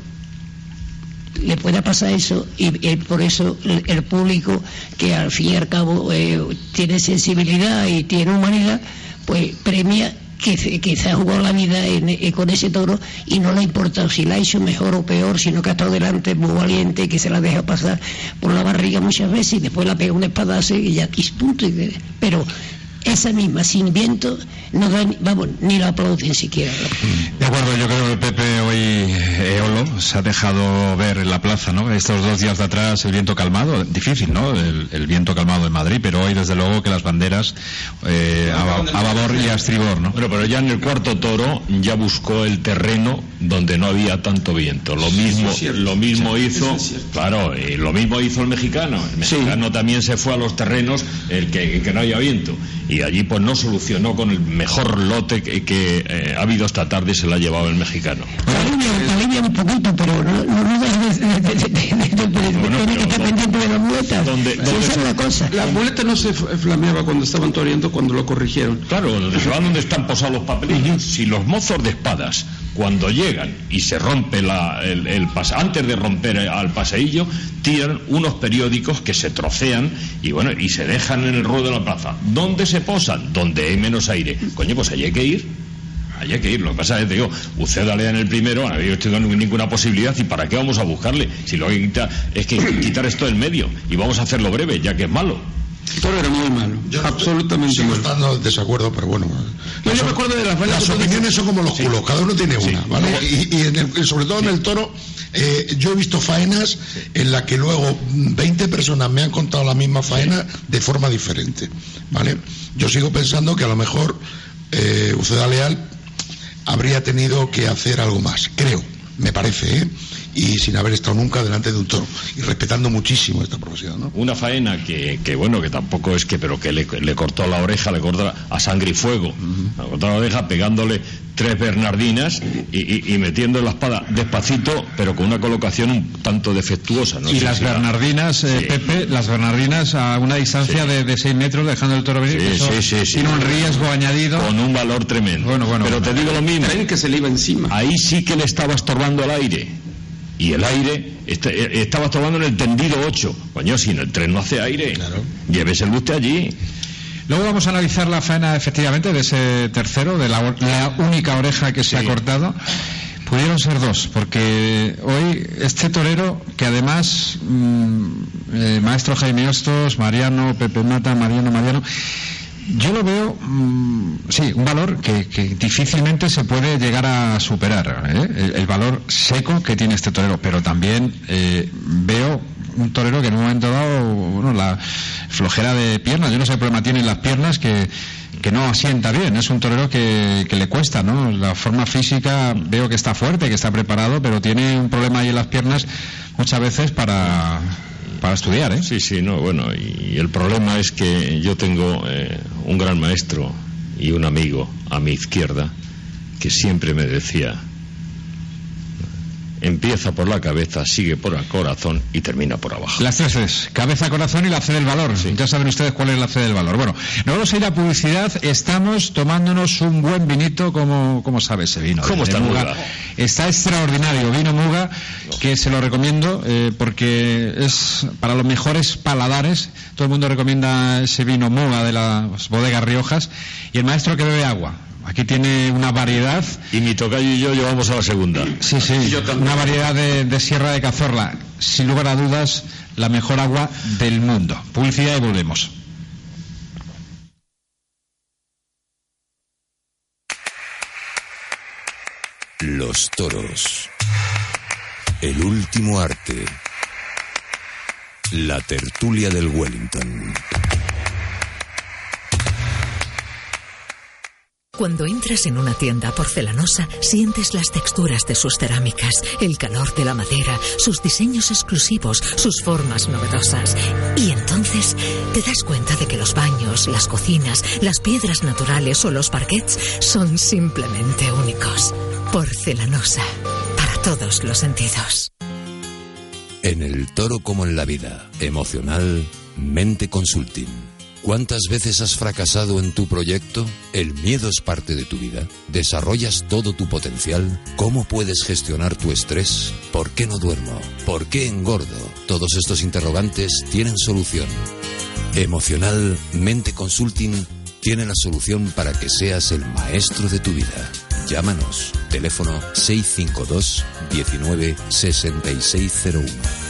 Speaker 11: le pueda pasar eso y, por eso el, público que al fin y al cabo eh, tiene sensibilidad y tiene humanidad pues premia que, que se ha jugado la vida en- eh, con ese toro y no le ha importado si la hecho mejor o peor sino que ha estado delante muy valiente que se la deja pasar por la barriga muchas veces y después la pega un espadazo y ya y punto y- pero esa misma sin viento no da ni, vamos ni la aplauden siquiera
Speaker 9: De acuerdo, yo creo que Pepe hoy, eh, Eolo, se ha dejado ver en la plaza, ¿no? Estos dos días de atrás el viento calmado, difícil, ¿no? El, el viento calmado en Madrid, pero hoy desde luego que las banderas eh, a, ba- a babor y a estribor, ¿no?
Speaker 13: Bueno, pero ya en el cuarto toro ya buscó el terreno donde no había tanto viento. Lo mismo, lo mismo
Speaker 12: Sí,
Speaker 13: hizo, claro, y lo mismo hizo el mexicano. El mexicano también se fue a los terrenos el que, que no haya viento. Y allí pues no solucionó con el mejor lote que, que, eh, ha habido esta tarde y se la ha llevado el mexicano.
Speaker 11: Alivia, un poquito, pero no, no, dejes de, que
Speaker 13: pero
Speaker 11: estar
Speaker 13: ¿dónde-
Speaker 11: pendiente de la muleta.
Speaker 13: dónde-
Speaker 11: Si
Speaker 13: dónde
Speaker 11: esa es la cosa.
Speaker 12: La muleta no se flameaba cuando estaban toreando cuando lo corrigieron.
Speaker 13: Claro, donde se va donde están posados los papelillos. Si los mozos de espadas, cuando llegan y se rompe la, el, el antes de romper al paseillo, tiran unos periódicos que se trocean y bueno, y se dejan en el ruedo de la plaza. ¿Dónde se posan? Donde hay menos aire. Coño, pues allí hay que ir. Allí hay que ir. Lo que pasa es que digo, usted dale en el primero, no había tenido ninguna posibilidad. ¿Y para qué vamos a buscarle? Si lo que quitar es que quitar esto del medio y vamos a hacerlo breve, ya que es malo.
Speaker 12: El toro era muy malo,
Speaker 14: Yo no-
Speaker 12: absolutamente
Speaker 14: sigo
Speaker 12: malo.
Speaker 14: estando en desacuerdo, pero bueno.
Speaker 12: No,
Speaker 14: Las
Speaker 12: yo me acuerdo de
Speaker 14: Las
Speaker 12: tú
Speaker 14: opiniones son como los culos, cada uno tiene una, ¿vale? Y, y en el- sobre todo en el toro, eh, yo he visto faenas en las que luego mm, 20 personas me han contado la misma faena de forma diferente, ¿vale? Yo sigo pensando que a lo mejor eh, Uceda Leal habría tenido que hacer algo más, creo, me parece, ¿eh? Y sin haber estado nunca delante de un toro y respetando muchísimo esta profesión, ¿no?
Speaker 13: Una faena que, que, bueno, que tampoco es que, pero que le, le cortó la oreja, le cortó a sangre y fuego. Le cortó la oreja pegándole tres bernardinas y, y- y metiendo la espada despacito, pero con una colocación un tanto defectuosa. No
Speaker 9: y las
Speaker 13: si
Speaker 9: Bernardinas, eh,
Speaker 13: Sí.
Speaker 9: Pepe, las Bernardinas a una distancia de, de 6 metros dejando el toro venir,
Speaker 13: Sí,
Speaker 9: eso
Speaker 13: sí, sí, sí.
Speaker 9: tiene un riesgo añadido.
Speaker 13: Con un valor tremendo.
Speaker 9: Bueno, bueno,
Speaker 13: pero
Speaker 9: bueno.
Speaker 13: te digo lo mismo.
Speaker 12: Tren que se le iba encima.
Speaker 13: Ahí sí que le estaba estorbando el aire. Y el aire est- eh, estaba estorbando en el tendido 8. Coño, si en el tren no hace aire,
Speaker 14: Claro.
Speaker 13: lleves el buste allí.
Speaker 9: Luego vamos a analizar la faena efectivamente de ese tercero, de la, la única oreja que se ha cortado. Pudieron ser dos, porque hoy este torero, que además, mm, eh, maestro Jaime Hostos, Mariano, Pepe Mata, Mariano, Mariano, Yo lo veo, mm, sí, un valor que, difícilmente se puede llegar a superar, ¿eh? el, valor seco que tiene este torero, pero también eh, veo un torero que en un momento dado, bueno, la flojera de piernas, yo no sé qué problema tiene en las piernas que, que no asienta bien, es un torero que, que le cuesta, ¿no? La forma física veo que está fuerte, que está preparado, pero tiene un problema ahí en las piernas muchas veces para para estudiar, ¿eh?
Speaker 13: Sí, sí, no, bueno, y el problema es que yo tengo eh, un gran maestro y un amigo a mi izquierda que siempre me decía, empieza por la cabeza, sigue por el corazón y termina por abajo.
Speaker 9: Las tres es cabeza, corazón y la C del valor. Ya saben ustedes cuál es la C del valor. Bueno, no vamos a ir a publicidad, estamos tomándonos un buen vinito, como, como sabe ese vino.
Speaker 13: ¿Cómo está Muga?
Speaker 9: Está extraordinario, vino Muga, que se lo recomiendo eh, porque es para los mejores paladares. Todo el mundo recomienda ese vino Muga de las bodegas Riojas y el maestro que bebe agua Aquí tiene una variedad.
Speaker 13: Y mi tocayo y yo llevamos a la segunda.
Speaker 9: Sí, sí, una variedad de, Sierra de Cazorla. Sin lugar a dudas, la mejor agua del mundo. Publicidad y volvemos.
Speaker 1: Los toros. El último arte. La tertulia del Wellington.
Speaker 8: Cuando entras en una tienda porcelanosa, sientes las texturas de sus cerámicas, el calor de la madera, sus diseños exclusivos, sus formas novedosas. Y entonces te das cuenta de que los baños, las cocinas, las piedras naturales o los parquets son simplemente únicos. Porcelanosa, para todos los sentidos.
Speaker 1: En el toro como en la vida, emocional, mente consulting. ¿Cuántas veces has fracasado en tu proyecto? ¿El miedo es parte de tu vida? ¿Desarrollas todo tu potencial? ¿Cómo puedes gestionar tu estrés? ¿Por qué no duermo? ¿Por qué engordo? Todos estos interrogantes tienen solución. Emocional Mente Consulting tiene la solución para que seas el maestro de tu vida. Llámanos. Teléfono 652 19 6601.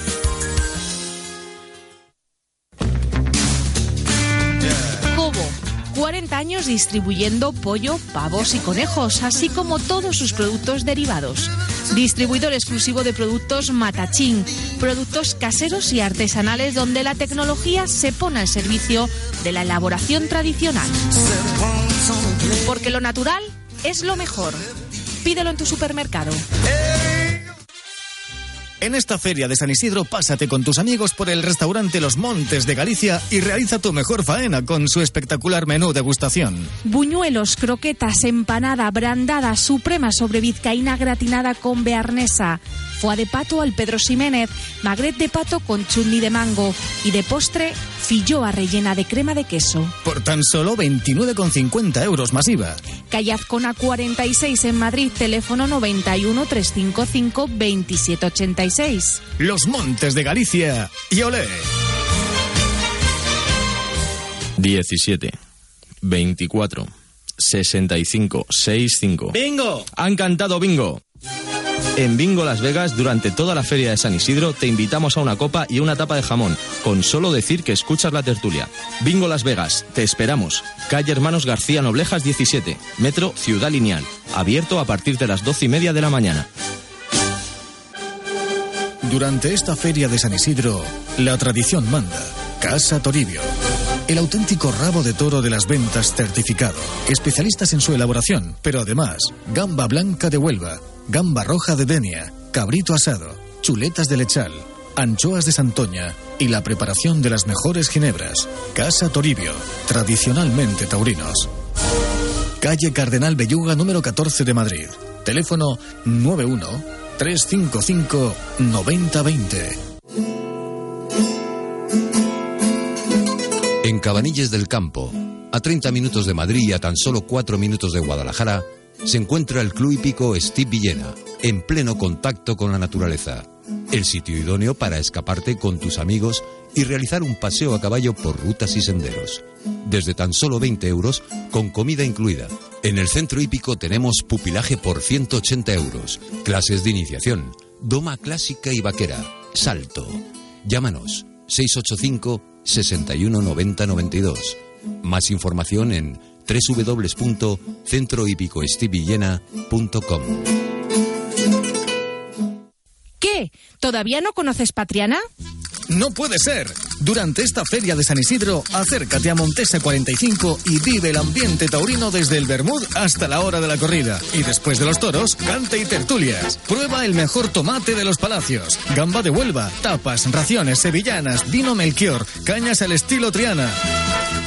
Speaker 5: Distribuyendo pollo, pavos y conejos, así como todos sus productos derivados. Distribuidor exclusivo de productos Matachín, productos caseros y artesanales donde la tecnología se pone al servicio de la elaboración tradicional. Porque lo natural es lo mejor. Pídelo en tu supermercado.
Speaker 4: En esta feria de San Isidro, pásate con tus amigos por el restaurante Los Montes de Galicia y realiza tu mejor faena con su espectacular menú degustación.
Speaker 5: Buñuelos, croquetas, empanada, brandada, suprema sobre vizcaína gratinada con bearnesa, foie de pato al Pedro Ximénez, magret de pato con chutney de mango y de postre, filloa rellena de crema de queso.
Speaker 4: Por tan solo 29,50 euros masiva.
Speaker 5: Callazcona 46 en Madrid, teléfono 91 355 2786.
Speaker 4: Los Montes de Galicia y olé.
Speaker 2: 17 24 65 65
Speaker 3: ¡Bingo!
Speaker 2: Han cantado bingo. En Bingo Las Vegas, durante toda la feria de San Isidro, te invitamos a una copa y una tapa de jamón, con solo decir que escuchas la tertulia. Bingo Las Vegas, te esperamos. Calle Hermanos García Noblejas 17, Metro Ciudad Lineal, abierto a partir de las doce y media de la mañana.
Speaker 4: Durante esta feria de San Isidro, la tradición manda. Casa Toribio. El auténtico rabo de toro de las ventas certificado. Especialistas en su elaboración, pero además, gamba blanca de Huelva gamba roja de Denia, cabrito asado, chuletas de lechal, anchoas de Santoña y la preparación de las mejores ginebras. Casa Toribio, tradicionalmente taurinos. Calle Cardenal Belluga número 14 de Madrid. Teléfono 91 355 9020.
Speaker 1: En Cabanilles del Campo, a 30 minutos de Madrid y a tan solo 4 minutos de Guadalajara, se encuentra el Club Hípico Steve Villena, en pleno contacto con la naturaleza. El sitio idóneo para escaparte con tus amigos y realizar un paseo a caballo por rutas y senderos. Desde tan solo 20 euros, con comida incluida. En el centro hípico tenemos pupilaje por 180 euros, clases de iniciación, doma clásica y vaquera, salto. Llámanos 685 61 90 92 Más información en www.centrohípicoestivillena.com.
Speaker 5: ¿Qué? ¿Todavía no conoces Patriana?
Speaker 4: No puede ser. Durante esta feria de San Isidro, acércate a Montesa 45 y vive el ambiente taurino desde el Bermud hasta la hora de la corrida. Y después de los toros, cante y tertulias. Prueba el mejor tomate de los palacios, gamba de Huelva, tapas, raciones sevillanas, vino Melchior, cañas al estilo Triana.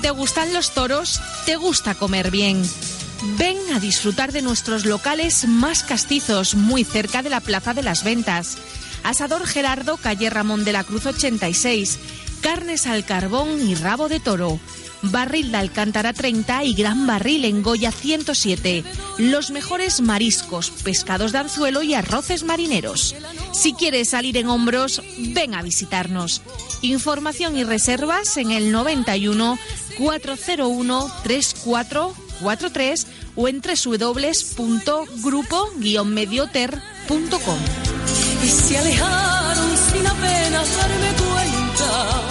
Speaker 5: Te gustan los toros, te gusta comer bien. Ven a disfrutar de nuestros locales más castizos, muy cerca de la Plaza de las Ventas. Asador Gerardo, calle Ramón de la Cruz 86. Carnes al carbón y rabo de toro. Barril de Alcántara 30 y Gran Barril en Goya 107. Los mejores mariscos, pescados de anzuelo y arroces marineros. Si quieres salir en hombros, ven a visitarnos. Información y reservas en el 91 401 3443 o en www.grupo-medioter.com.
Speaker 6: y se alejaron sin apenas darme cuenta.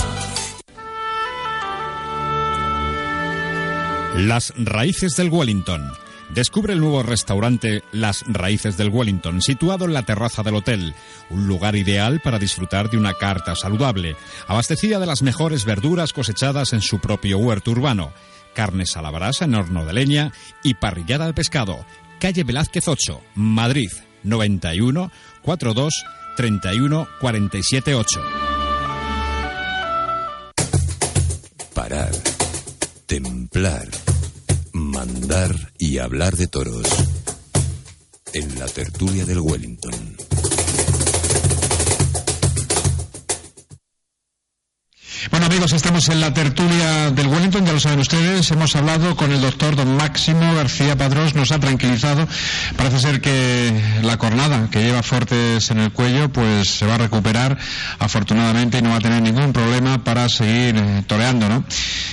Speaker 7: Las raíces del Wellington. Descubre el nuevo restaurante Las Raíces del Wellington, situado en la terraza del hotel, un lugar ideal para disfrutar de una carta saludable, abastecida de las mejores verduras cosechadas en su propio huerto urbano, carnes a la brasa en horno de leña y parrillada de pescado. Calle Velázquez 8, Madrid, 91 42 31 47 8.
Speaker 1: Parar, templar, mandar y hablar de toros. En la tertulia del Wellington.
Speaker 9: Bueno amigos, estamos en la tertulia del Wellington, ya lo saben ustedes, hemos hablado con el doctor don Máximo García Padrós, nos ha tranquilizado, parece ser que la cornada que lleva Fortes en el cuello pues se va a recuperar afortunadamente y no va a tener ningún problema para seguir eh, toreando, ¿no?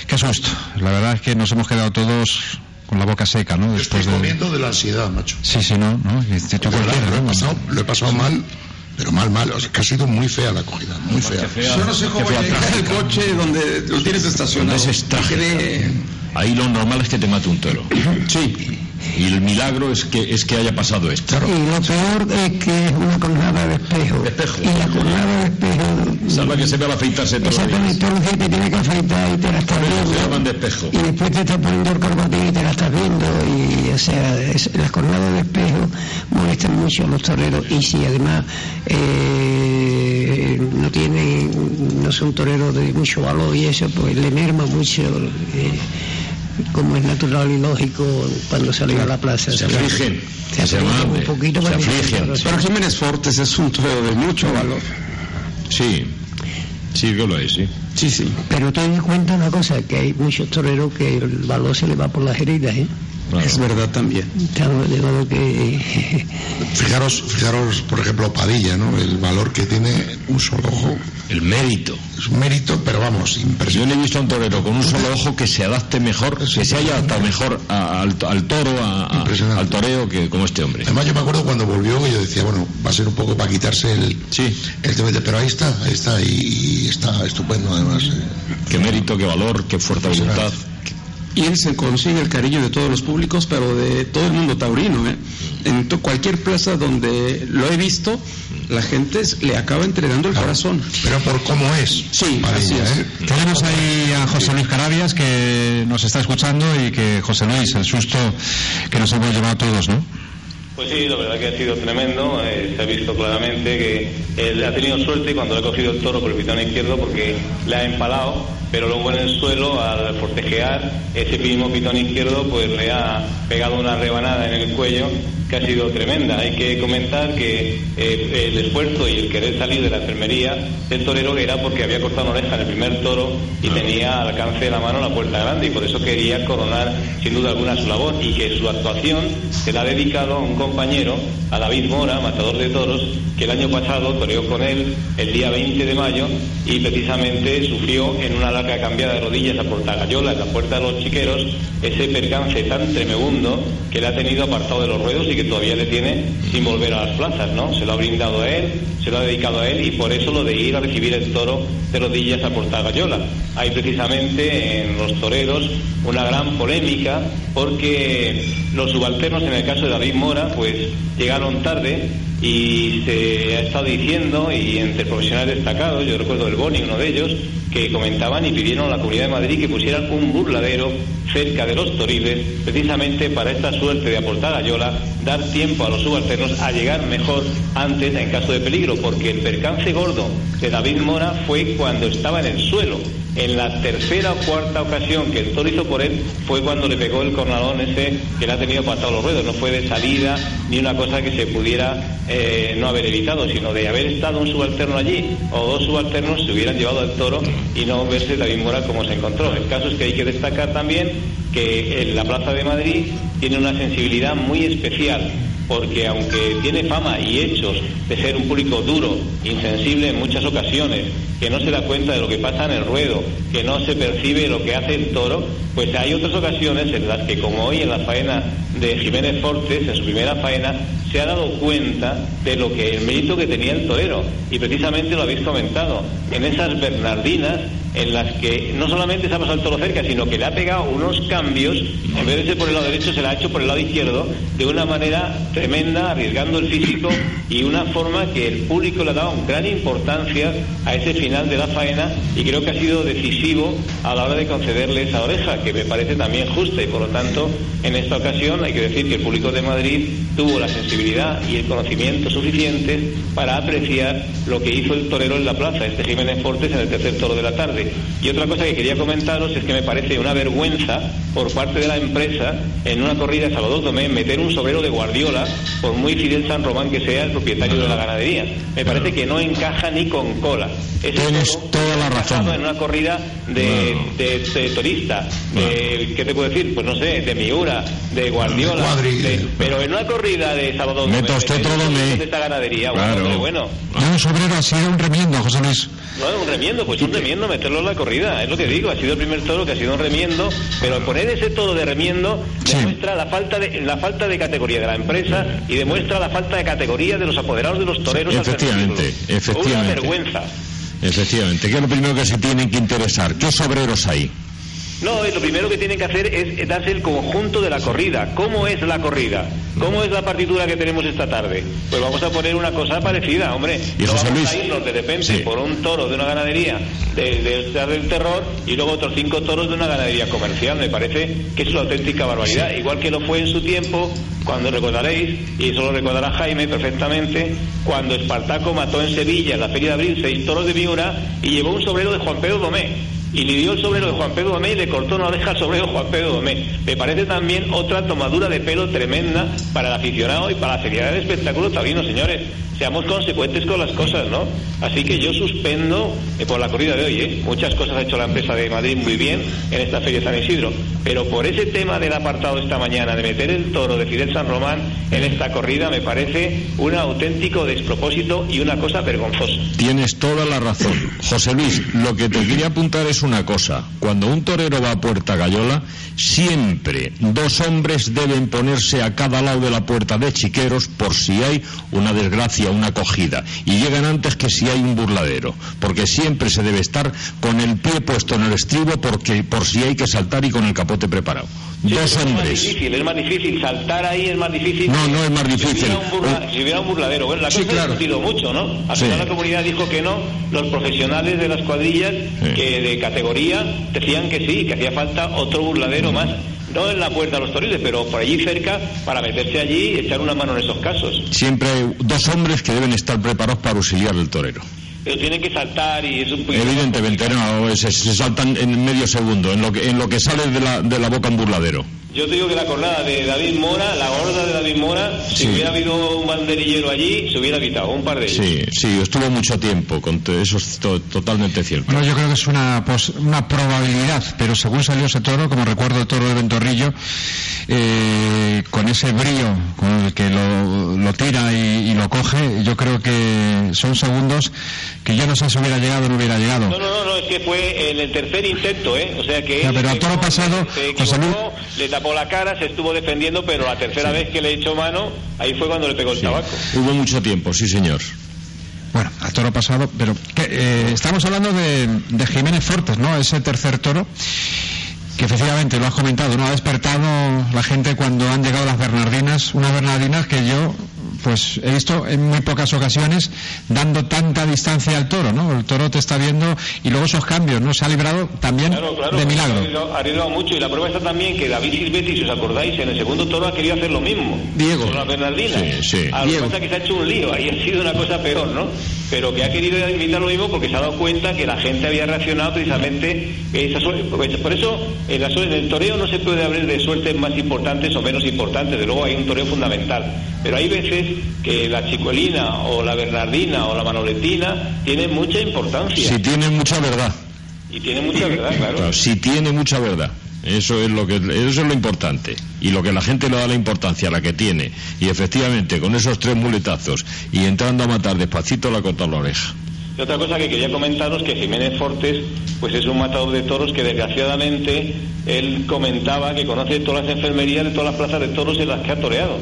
Speaker 9: Qué susto, la verdad es que nos hemos quedado todos con la boca seca, ¿no?
Speaker 14: Estoy
Speaker 9: Después de...
Speaker 14: comiendo de la ansiedad, macho.
Speaker 9: Sí, sí, no, no,
Speaker 14: lo, he
Speaker 9: ¿no?
Speaker 14: pasado, lo he pasado mal, pero mal, mal. O sea, que ha sido muy fea la acogida, muy fea.
Speaker 12: Yo no sé cómo llegar el coche donde lo tienes estacionado.
Speaker 13: Desestaje. Ahí lo normal es que te mate un toro. (clears throat)
Speaker 12: Sí.
Speaker 13: Y el milagro es que es que haya pasado esto.
Speaker 11: Y lo peor es que es una cornada de espejo. Y la cornada de espejo.
Speaker 13: Salva que se vea al afeitarse días.
Speaker 11: Exactamente, los días te tienes que afeitar y te la estás
Speaker 13: Se
Speaker 11: viendo.
Speaker 13: llaman de espejo.
Speaker 11: Y después te estás poniendo el corbatín y te la estás viendo. Y, o sea, es- las cornadas de espejo molestan mucho a los toreros. Y si además eh, no tienen, no son toreros de mucho valor y eso, pues le merma mucho. eh, como es natural y lógico cuando salen a la plaza.
Speaker 13: Se afligen.
Speaker 11: Se
Speaker 13: Se
Speaker 11: afligen
Speaker 13: mande.
Speaker 11: un poquito
Speaker 13: Se afligen.
Speaker 12: Pero Jiménez Fortes es un torero de mucho valor.
Speaker 13: Sí. Sí que lo es, sí.
Speaker 12: Sí, sí.
Speaker 11: Pero ten en cuenta una cosa, que hay muchos toreros que el valor se le va por las heridas, ¿eh?
Speaker 12: Es verdad también.
Speaker 11: Claro, de modo que... (laughs)
Speaker 14: Fijaros, fijaros, por ejemplo, Padilla, ¿no? El valor que tiene un solo ojo.
Speaker 13: El mérito.
Speaker 14: Es un mérito, pero vamos,
Speaker 13: Yo
Speaker 14: impresionante.
Speaker 13: no he visto a un torero con un solo ojo que se adapte mejor, que se haya adaptado mejor a- al, al toro, a- a-
Speaker 14: Impresionante.
Speaker 13: al toreo, que como este hombre.
Speaker 14: Además, yo me acuerdo cuando volvió, que yo decía, bueno, va a ser un poco para quitarse el,
Speaker 13: Sí.
Speaker 14: el temete, pero ahí está, ahí está, y, y está estupendo además. eh.
Speaker 13: Qué mérito, qué valor, qué fuerza de voluntad.
Speaker 12: Y él se consigue el cariño de todos los públicos, pero de todo el mundo taurino. ¿eh? En to- cualquier plaza donde lo he visto, la gente le acaba entregando el corazón.
Speaker 14: Pero por cómo es.
Speaker 12: Sí, así es.
Speaker 14: ¿eh?
Speaker 9: Tenemos ahí a José Luis Carabias que nos está escuchando y que José Luis, el susto que nos hemos llevado todos, ¿no?
Speaker 15: Pues sí, la verdad que ha sido tremendo. eh, se ha visto claramente que él ha tenido suerte cuando le ha cogido el toro por el pitón izquierdo porque le ha empalado, pero luego en el suelo, al forcejear, ese mismo pitón izquierdo pues le ha pegado una rebanada en el cuello que ha sido tremenda. Hay que comentar que eh, el esfuerzo y el querer salir de la enfermería del torero era porque había cortado una oreja en el primer toro y tenía al alcance de la mano la puerta grande y por eso quería coronar sin duda alguna su labor y que su actuación se la ha dedicado a un compañero, a David Mora, matador de toros, que el año pasado toreó con él el día 20 de mayo y precisamente sufrió en una larga cambiada de rodillas a Portagayola, en la puerta de los chiqueros, ese percance tan tremebundo que le ha tenido apartado de los ruedos y que todavía le tiene sin volver a las plazas, ¿no? Se lo ha brindado a él, se lo ha dedicado a él y por eso lo de ir a recibir el toro de rodillas a Portagayola. Hay precisamente en los toreros una gran polémica porque los subalternos, en el caso de David Mora, pues llegaron tarde y se ha estado diciendo, y entre profesionales destacados, yo recuerdo el Boni, uno de ellos, que comentaban y pidieron a la Comunidad de Madrid que pusieran un burladero cerca de los toriles, precisamente para esta suerte de aportar a Yola, dar tiempo a los subalternos a llegar mejor antes en caso de peligro, porque el percance gordo de David Mora fue cuando estaba en el suelo en la tercera o cuarta ocasión que el toro hizo por él fue cuando le pegó el cornalón ese que le ha tenido pasado los ruedos. No fue de salida ni una cosa que se pudiera eh, no haber evitado, sino de haber estado un subalterno allí o dos subalternos se hubieran llevado al toro y no verse David Mora como se encontró. El caso es que hay que destacar también que en la Plaza de Madrid tiene una sensibilidad muy especial porque aunque tiene fama y hechos de ser un público duro, insensible en muchas ocasiones, que no se da cuenta de lo que pasa en el ruedo, que no se percibe lo que hace el toro, pues hay otras ocasiones en las que, como hoy en la faena de Jiménez Fortes, en su primera faena, se ha dado cuenta de lo que el mérito que tenía el torero. Y precisamente lo habéis comentado, en esas Bernardinas en las que no solamente se ha pasado el toro cerca, sino que le ha pegado unos cambios, en vez de ser por el lado derecho, se la ha hecho por el lado izquierdo, de una manera tremenda, arriesgando el físico y una forma que el público le ha dado gran importancia a ese final de la faena y creo que ha sido decisivo a la hora de concederle esa oreja, que me parece también justa y por lo tanto en esta ocasión hay que decir que el público de Madrid tuvo la sensibilidad y el conocimiento suficientes para apreciar lo que hizo el torero en la plaza, este Jiménez Fortes en el tercer toro de la tarde. Y otra cosa que quería comentaros es que me parece una vergüenza por parte de la empresa en una corrida de Salvador Domé meter un sobrero de Guardiola, por muy Fidel San Román que sea el propietario de la ganadería. Me parece que no encaja ni con cola.
Speaker 13: Tienes toda la razón.
Speaker 15: En una corrida de, de, de torista, de, ¿qué te puedo decir? Pues no sé, de Miura, de Guardiola, de- pero en una corrida de Salvador
Speaker 9: Meta
Speaker 15: Domé,
Speaker 9: usted
Speaker 15: de esta ganadería,
Speaker 9: Claro.
Speaker 15: bueno, bueno.
Speaker 9: No, un sobrero ha sido un remiendo, José Luis.
Speaker 15: No, un remiendo, pues un remiendo, meterlo en la corrida, es lo que digo, ha sido el primer toro que ha sido un remiendo, pero poner ese toro de remiendo demuestra la falta de la falta de categoría de la empresa y demuestra la falta de categoría de los apoderados de los toreros
Speaker 13: Efectivamente,
Speaker 15: perseguirlos. Una
Speaker 13: efectivamente.
Speaker 15: vergüenza.
Speaker 13: Efectivamente, que es lo primero que se tienen que interesar. ¿Qué sobreros hay?
Speaker 15: No, eh, lo primero que tienen que hacer es darse el conjunto de la corrida. ¿Cómo es la corrida? ¿Cómo es la partitura que tenemos esta tarde? Pues vamos a poner una cosa parecida, hombre.
Speaker 13: Y
Speaker 15: no vamos
Speaker 13: Luis.
Speaker 15: a irnos de repente
Speaker 13: Sí.
Speaker 15: por un toro de una ganadería de, de del terror y luego otros cinco toros de una ganadería comercial. Me parece que es una auténtica barbaridad. Igual que lo fue en su tiempo, cuando recordaréis, y eso lo recordará Jaime perfectamente, cuando Espartaco mató en Sevilla, en la Feria de Abril, seis toros de Miura y llevó un sobrero de Juan Pedro Domé. Y le dio el sobrero de Juan Pedro Domé y le cortó una oreja al sobrero de Juan Pedro Domé. Me parece también otra tomadura de pelo tremenda para el aficionado y para la seriedad del espectáculo taurino, señores. Seamos consecuentes con las cosas, ¿no? Así que yo suspendo eh, por la corrida de hoy, ¿eh? Muchas cosas ha hecho la empresa de Madrid muy bien en esta Feria de San Isidro. Pero por ese tema del apartado esta mañana, de meter el toro de Fidel San Román en esta corrida, me parece un auténtico despropósito y una cosa vergonzosa.
Speaker 13: Tienes toda la razón. José Luis, lo que te quería apuntar es una cosa. Cuando un torero va a Puerta Gallola, siempre dos hombres deben ponerse a cada lado de la puerta de chiqueros por si hay una desgracia, una acogida. Y llegan antes que si hay un burladero. Porque siempre se debe estar con el pie puesto en el estribo porque, por si hay que saltar y con el capote preparado.
Speaker 15: Sí,
Speaker 13: dos
Speaker 15: Es más
Speaker 13: hombres.
Speaker 15: difícil, es más difícil. Saltar ahí es más difícil.
Speaker 13: No, no es más difícil.
Speaker 15: Si hubiera un, burla- si hubiera un burladero. Bueno, la
Speaker 13: Sí,
Speaker 15: cosa
Speaker 13: claro.
Speaker 15: ha discutido mucho, ¿no? Al
Speaker 13: Sí.
Speaker 15: la comunidad dijo que no. Los profesionales de las cuadrillas que de categoría decían que sí, que hacía falta otro burladero más. No en la puerta de los toriles, pero por allí cerca para meterse allí y echar una mano en esos casos.
Speaker 13: Siempre hay dos hombres que deben estar preparados para auxiliar al torero.
Speaker 15: Pero tienen que saltar y es un.
Speaker 13: Evidentemente, no, se, se saltan en medio segundo, en lo que, en lo que sale de la, de la boca un burladero.
Speaker 15: Yo te digo que la cornada de David Mora, la gorda de David Mora, si
Speaker 13: Sí.
Speaker 15: hubiera habido un banderillero allí, se hubiera quitado, un par de ellos.
Speaker 13: Sí, sí, estuvo mucho tiempo, con eso es to- totalmente cierto.
Speaker 9: Bueno, yo creo que es una, pos- una probabilidad, pero según salió ese toro, como recuerdo el toro de Ventorrillo, eh, con ese brío con el que lo, lo tira y, y lo coge, yo creo que son segundos que yo no sé si hubiera llegado o no hubiera llegado.
Speaker 15: No, no, no, no, es que fue en el tercer intento, ¿eh? O sea que
Speaker 9: Ya, pero al toro pasado,
Speaker 15: se
Speaker 9: José Luis-
Speaker 15: tapó la cara, se estuvo defendiendo, pero la tercera vez que le echó mano, ahí fue cuando le pegó el tabaco.
Speaker 13: Hubo mucho tiempo, sí, señor.
Speaker 9: Bueno, al toro pasado, pero que, eh, estamos hablando de, de Jiménez Fortes, ¿no? Ese tercer toro que efectivamente lo has comentado, ¿no? Ha despertado la gente cuando han llegado las Bernardinas, unas Bernardinas que yo pues he visto en muy pocas ocasiones dando tanta distancia al toro, ¿no? El toro te está viendo y luego esos cambios, ¿no? Se ha librado también
Speaker 15: Claro, claro,
Speaker 9: de
Speaker 15: Ha
Speaker 9: milagro.
Speaker 15: ha arriesgado mucho y la prueba está también que David Silvetti, si os acordáis, en el segundo toro ha querido hacer lo mismo.
Speaker 9: Diego.
Speaker 15: Con la Bernardina.
Speaker 13: Sí, sí.
Speaker 15: A lo que pasa que se ha hecho un lío, ahí ha sido una cosa peor, ¿no? Pero que ha querido imitar lo mismo porque se ha dado cuenta que la gente había reaccionado precisamente esa suerte. pues, Por eso, en, la suerte- en el toreo no se puede hablar de suertes más importantes o menos importantes, de luego hay un toreo fundamental. Pero hay veces que la chicuelina o la bernardina o la manoletina tienen mucha importancia.
Speaker 13: Si tiene mucha verdad.
Speaker 15: Y tiene mucha verdad, claro.
Speaker 13: Claro, si tiene mucha verdad. Eso es lo que eso es lo importante y lo que la gente le da la importancia a la que tiene y efectivamente con esos tres muletazos y entrando a matar despacito la cota a la oreja.
Speaker 15: Y otra cosa que quería comentaros que Jiménez Fortes pues es un matador de toros que desgraciadamente él comentaba que conoce todas las enfermerías de todas las plazas de toros en las que ha toreado.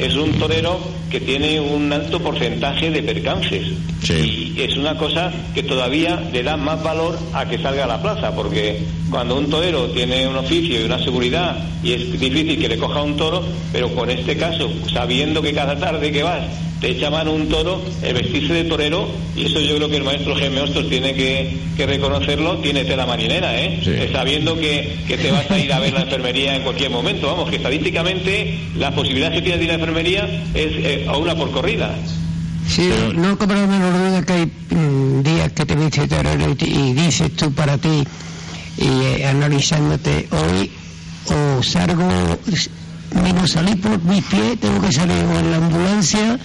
Speaker 15: Es un torero que tiene un alto porcentaje de percances. Y es una cosa que todavía le da más valor a que salga a la plaza porque cuando un torero tiene un oficio y una seguridad y es difícil que le coja un toro, pero con este caso, sabiendo que cada tarde que vas te echa mano un toro, el vestirse de torero, y eso yo creo que el maestro Jaime Hostos tiene que, que reconocerlo, tiene tela marinera, ¿eh? Eh, Sabiendo que, que te vas a ir a ver la enfermería en cualquier momento, vamos, que estadísticamente la posibilidad que tienes de ir a la enfermería es eh, a una por corrida.
Speaker 11: Sí, no cabe la menor duda que hay mm, días que te viste torero y, y dices tú para ti, y eh, analizándote, hoy o salgo, menos salir por mis pies, tengo que salir en la ambulancia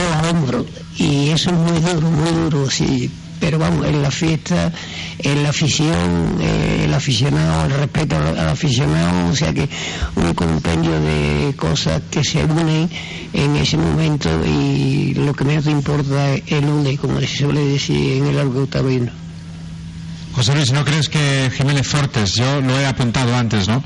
Speaker 11: a hombro. Y eso es muy duro, muy duro, sí. Pero vamos, en la fiesta, en la afición, eh, el aficionado, el respeto al, aficionado, o sea que un compendio de cosas que se unen en ese momento y lo que menos te importa es el une, como se suele decir en el algo taurino.
Speaker 9: José Luis, ¿no crees que Jiménez Fortes, yo lo he apuntado antes, ¿no?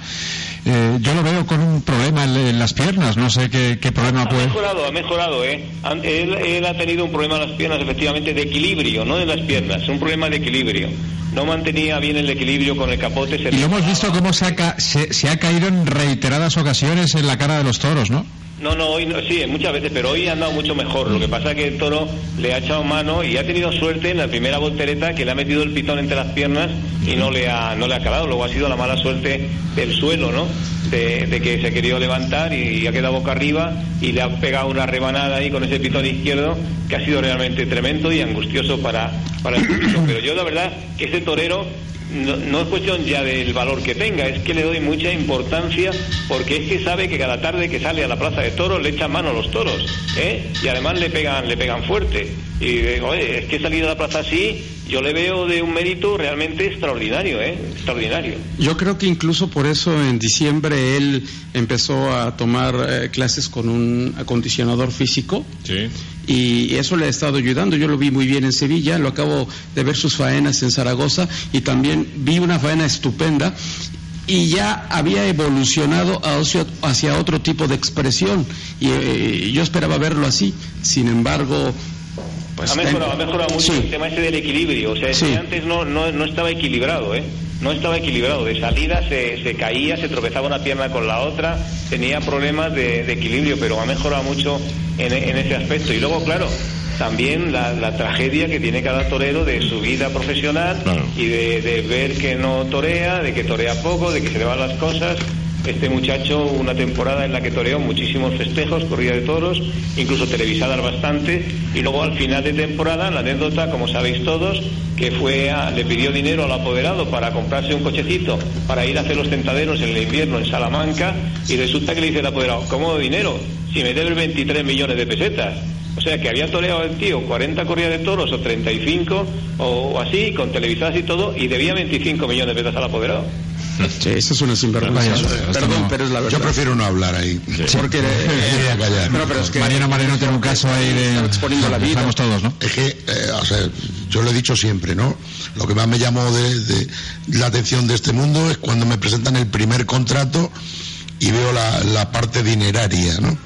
Speaker 9: Eh, yo lo veo con un problema en, en las piernas, no sé qué, qué problema
Speaker 15: Ha
Speaker 9: puede...
Speaker 15: mejorado, ha mejorado, ¿eh? Él, él ha tenido un problema en las piernas, efectivamente, de equilibrio, no de las piernas, un problema de equilibrio. No mantenía bien el equilibrio con el capote. Se
Speaker 9: Y lo hemos visto cómo se ha, ca- se, se ha caído en reiteradas ocasiones en la cara de los toros, ¿no?
Speaker 15: No, no, hoy no, sí, muchas veces, pero hoy ha andado mucho mejor. Lo que pasa es que el toro le ha echado mano y ha tenido suerte en la primera voltereta que le ha metido el pitón entre las piernas y no le ha, no le ha calado. Luego ha sido la mala suerte del suelo, ¿no? De, que se ha querido levantar y, ha quedado boca arriba y le ha pegado una rebanada ahí con ese pitón izquierdo que ha sido realmente tremendo y angustioso para, para el público. Pero yo la verdad que ese torero no, no es cuestión ya del valor que tenga, es que le doy mucha importancia porque es que sabe que cada tarde que sale a la plaza de toros le echan mano a los toros, ¿eh? Y además le pegan, le pegan fuerte. Y digo, oye, es que salir a la plaza así, yo le veo de un mérito realmente extraordinario, ¿eh? Extraordinario.
Speaker 12: Yo creo que incluso por eso en diciembre él empezó a tomar eh, clases con un acondicionador físico. Y eso le ha estado ayudando. Yo lo vi muy bien en Sevilla, lo acabo de ver sus faenas en Zaragoza y también vi una faena estupenda y ya había evolucionado hacia, hacia otro tipo de expresión y eh, yo esperaba verlo así. Sin embargo, pues
Speaker 15: ha mejorado, ha mejorado mucho
Speaker 12: Sí.
Speaker 15: el tema ese del equilibrio. O sea,
Speaker 12: Sí.
Speaker 15: antes no, no, no estaba equilibrado, ¿eh? No estaba equilibrado. De salida se, se caía, se tropezaba una pierna con la otra, tenía problemas de, de equilibrio, pero ha mejorado mucho en, en ese aspecto. Y luego, claro, también la, la tragedia que tiene cada torero de su vida profesional y de, de ver que no torea, de que torea poco, de que se le van las cosas. Este muchacho una temporada en la que toreó muchísimos festejos, corrida de toros, incluso televisadas bastante, y luego al final de temporada, la anécdota, como sabéis todos, que fue a- le pidió dinero al apoderado para comprarse un cochecito para ir a hacer los tentaderos en el invierno en Salamanca, y resulta que le dice el apoderado, ¿cómo dinero? Si me debes 23 millones de pesetas. O sea, que había toreado el tío 40 corridas de toros o 35 o así, con televisadas y todo, y debía 25 millones de pesetas al apoderado.
Speaker 16: Sí, eso es una sinvergüenza. Perdón, pero es la verdad.
Speaker 14: Yo prefiero no hablar ahí.
Speaker 16: Porque eh,
Speaker 14: callar.
Speaker 16: No, pero es que
Speaker 9: Mariano Moreno tiene un caso ahí de...
Speaker 16: exponiendo la vida.
Speaker 9: Estamos todos, ¿no?
Speaker 14: Es que, eh, o sea, yo lo he dicho siempre, ¿no? Lo que más me llamó de, de la atención de este mundo es cuando me presentan el primer contrato y veo la, la parte dineraria, ¿no?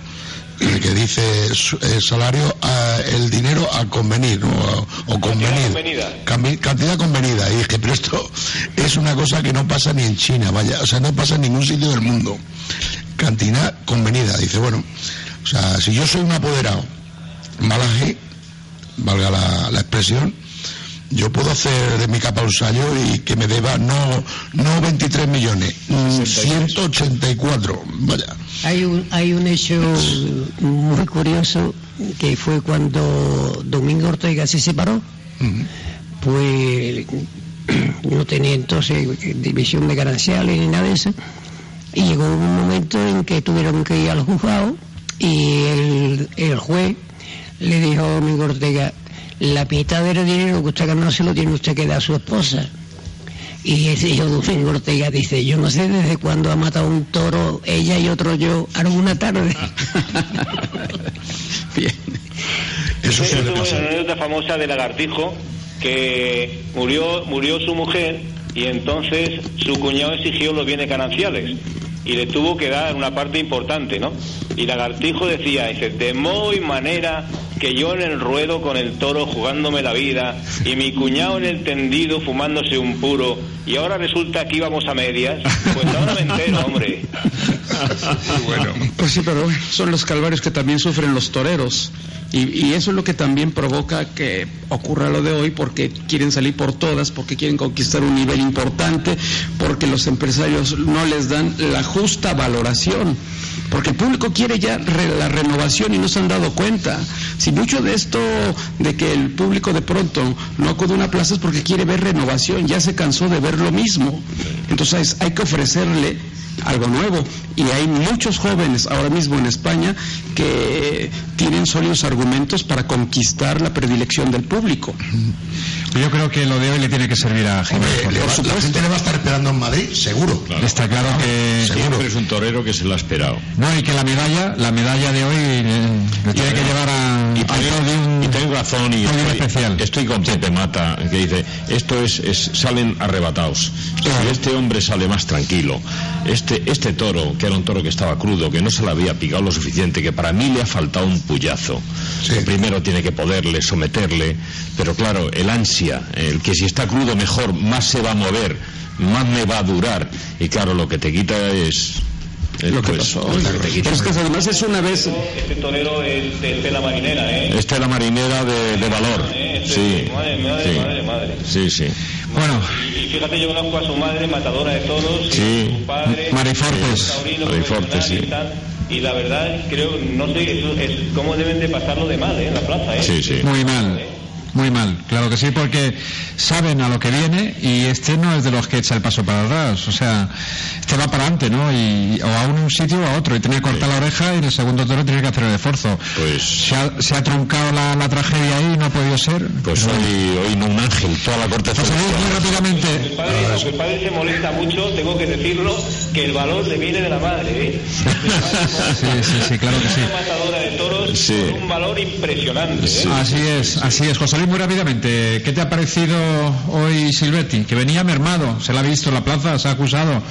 Speaker 14: El que dice eh, salario, el dinero a convenir, ¿no? O, o convenir.
Speaker 15: convenida.
Speaker 14: Cambi- cantidad convenida. Y dije, pero esto es una cosa que no pasa ni en China, vaya, o sea, no pasa en ningún sitio del mundo. Cantidad convenida. Dice, bueno, o sea, si yo soy un apoderado, malaje, valga la, la expresión, yo puedo hacer de mi capa un sallo y que me deba no, no 23 millones, mm, 184, vaya.
Speaker 11: Hay un, hay un hecho muy curioso que fue cuando Domingo Ortega se separó. Pues (clears throat) no tenía entonces división de gananciales ni nada de eso. Y llegó un momento en que tuvieron que ir al juzgado y el, el juez le dijo a Domingo Ortega, la mitad del dinero que usted ganó se lo tiene usted que dar a su esposa. Y ese hijo Domingo Ortega dice, yo no sé desde cuándo ha matado un toro ella y otro yo alguna tarde. (laughs)
Speaker 14: Eso
Speaker 15: Eso
Speaker 14: suele
Speaker 15: es
Speaker 14: pasar.
Speaker 15: una anécdota famosa de Lagartijo que murió, murió su mujer y entonces su cuñado exigió los bienes gananciales y le tuvo que dar una parte importante, ¿no? Y Lagartijo decía, dice, de muy manera que yo en el ruedo con el toro jugándome la vida y mi cuñado en el tendido fumándose un puro y ahora resulta que íbamos a medias, pues ahora me entero, hombre. (laughs)
Speaker 16: Pues sí, pero bueno, son los calvarios que también sufren los toreros. Y, y eso es lo que también provoca que ocurra lo de hoy, porque quieren salir por todas, porque quieren conquistar un nivel importante, porque los empresarios no les dan la justa valoración. Porque el público quiere ya re- la renovación y no se han dado cuenta. Si mucho de esto, de que el público de pronto no acude a una plaza es porque quiere ver renovación, ya se cansó de ver lo mismo. Entonces hay que ofrecerle algo nuevo. Y hay muchos jóvenes ahora mismo en España que tienen sólidos argumentos para conquistar la predilección del público.
Speaker 9: Yo creo que lo de hoy le tiene que servir a Jiménez.
Speaker 14: Le va- la gente le va a estar esperando en Madrid, seguro.
Speaker 9: Está claro que...
Speaker 13: Siempre es un torero que se lo ha esperado.
Speaker 9: No, y que la medalla, la medalla de hoy eh, le tiene que llevar a,
Speaker 13: Y tengo, y tengo razón y estoy,
Speaker 9: especial.
Speaker 13: estoy con Pepe Mata que dice esto es, es- salen arrebatados si este hombre sale más tranquilo este este toro que era un toro que estaba crudo que no se le había picado lo suficiente que para mí le ha faltado un puyazo que primero tiene que poderle someterle pero claro el ansia el que si está crudo mejor más se va a mover más me va a durar y claro lo que te quita es,
Speaker 16: Lo que
Speaker 13: pues,
Speaker 16: pasó. Pero es que además es una vez...
Speaker 15: Este torero es de Estela Marinera, ¿eh?
Speaker 13: Esta es la marinera de, de valor.
Speaker 15: Este,
Speaker 13: Sí.
Speaker 15: Madre, madre,
Speaker 13: sí.
Speaker 15: madre, madre.
Speaker 13: Sí, sí.
Speaker 9: Bueno,
Speaker 15: Y fíjate, yo conozco a su madre, matadora de toros,
Speaker 13: Sí.
Speaker 15: su padre,
Speaker 9: Marifortes.
Speaker 13: Marifortes, sí.
Speaker 15: y la verdad, creo, no sé, es cómo deben de pasarlo de mal, ¿eh? En la plaza, ¿eh?
Speaker 13: Sí, sí.
Speaker 9: Muy mal. Muy mal, claro que sí, porque saben a lo que viene y este no es de los que echa el paso para atrás, o sea, este va para adelante, ¿no? Y, o a un sitio o a otro, y tiene que cortar la oreja y en el segundo toro tiene que hacer el esfuerzo.
Speaker 13: Pues,
Speaker 9: Se ha, se ha truncado la, la tragedia ahí, no ha podido ser.
Speaker 13: pues
Speaker 9: Pero-
Speaker 13: hoy, hoy no un ángel, toda la corte
Speaker 9: José Luis, muy
Speaker 15: El
Speaker 9: rápidamente.
Speaker 15: padre, aunque el padre se molesta mucho, tengo que decirlo, que el valor le viene de la madre, ¿eh? (laughs)
Speaker 9: Sí, sí, sí, claro que sí.
Speaker 15: Una matadora de toros
Speaker 13: Sí.
Speaker 15: con un valor impresionante, ¿eh?
Speaker 9: Así es, así es. José Luis, muy rápidamente, ¿qué te ha parecido hoy Silvetti? Que venía mermado, se la ha visto en la plaza, se ha acusado.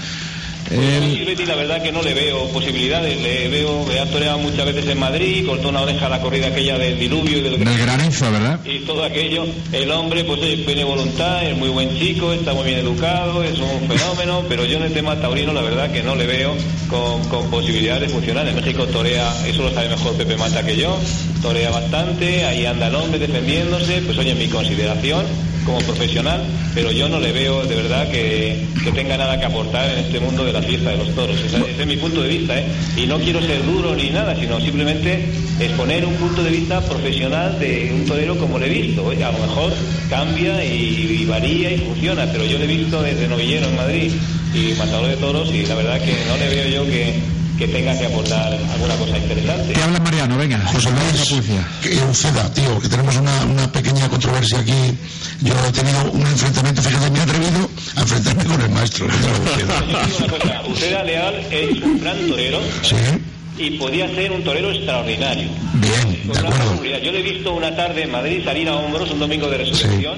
Speaker 15: Silvetti, la verdad que no le veo posibilidades. Le veo, me ha toreado muchas veces en Madrid, cortó una oreja a la corrida aquella del diluvio y del
Speaker 9: del granizo, ¿verdad?
Speaker 15: y todo aquello. El hombre, pues tiene voluntad, es muy buen chico, está muy bien educado, es un fenómeno, pero yo en el tema taurino, la verdad que no le veo con, con posibilidades de funcionar. En México torea, eso lo sabe mejor Pepe Mata que yo, torea bastante, ahí anda el hombre defendiéndose, pues oye, en mi consideración, como profesional, pero yo no le veo de verdad que, que tenga nada que aportar en este mundo de la fiesta de los toros. Ese, es mi punto de vista, ¿eh? Y no quiero ser duro ni nada, sino simplemente exponer un punto de vista profesional de un torero como le he visto. A lo mejor cambia y, y varía y funciona, pero yo le he visto desde novillero en Madrid y matador de toros y la verdad que no le veo yo que, que tenga que aportar alguna cosa interesante.
Speaker 9: ¿Qué habla Mariano? Venga,
Speaker 14: José Luis, que Uceda, tío, que tenemos una, una pequeña controversia aquí. Yo he tenido un enfrentamiento, fíjate, me he atrevido a enfrentarme con el maestro. ¿qué te lo voy a decir?
Speaker 15: Una cosa, Uceda Leal es un gran torero
Speaker 14: Sí,
Speaker 15: y podía ser un torero extraordinario.
Speaker 14: bien, de acuerdo.
Speaker 15: Yo le he visto una tarde en Madrid salir a hombros un domingo de resurrección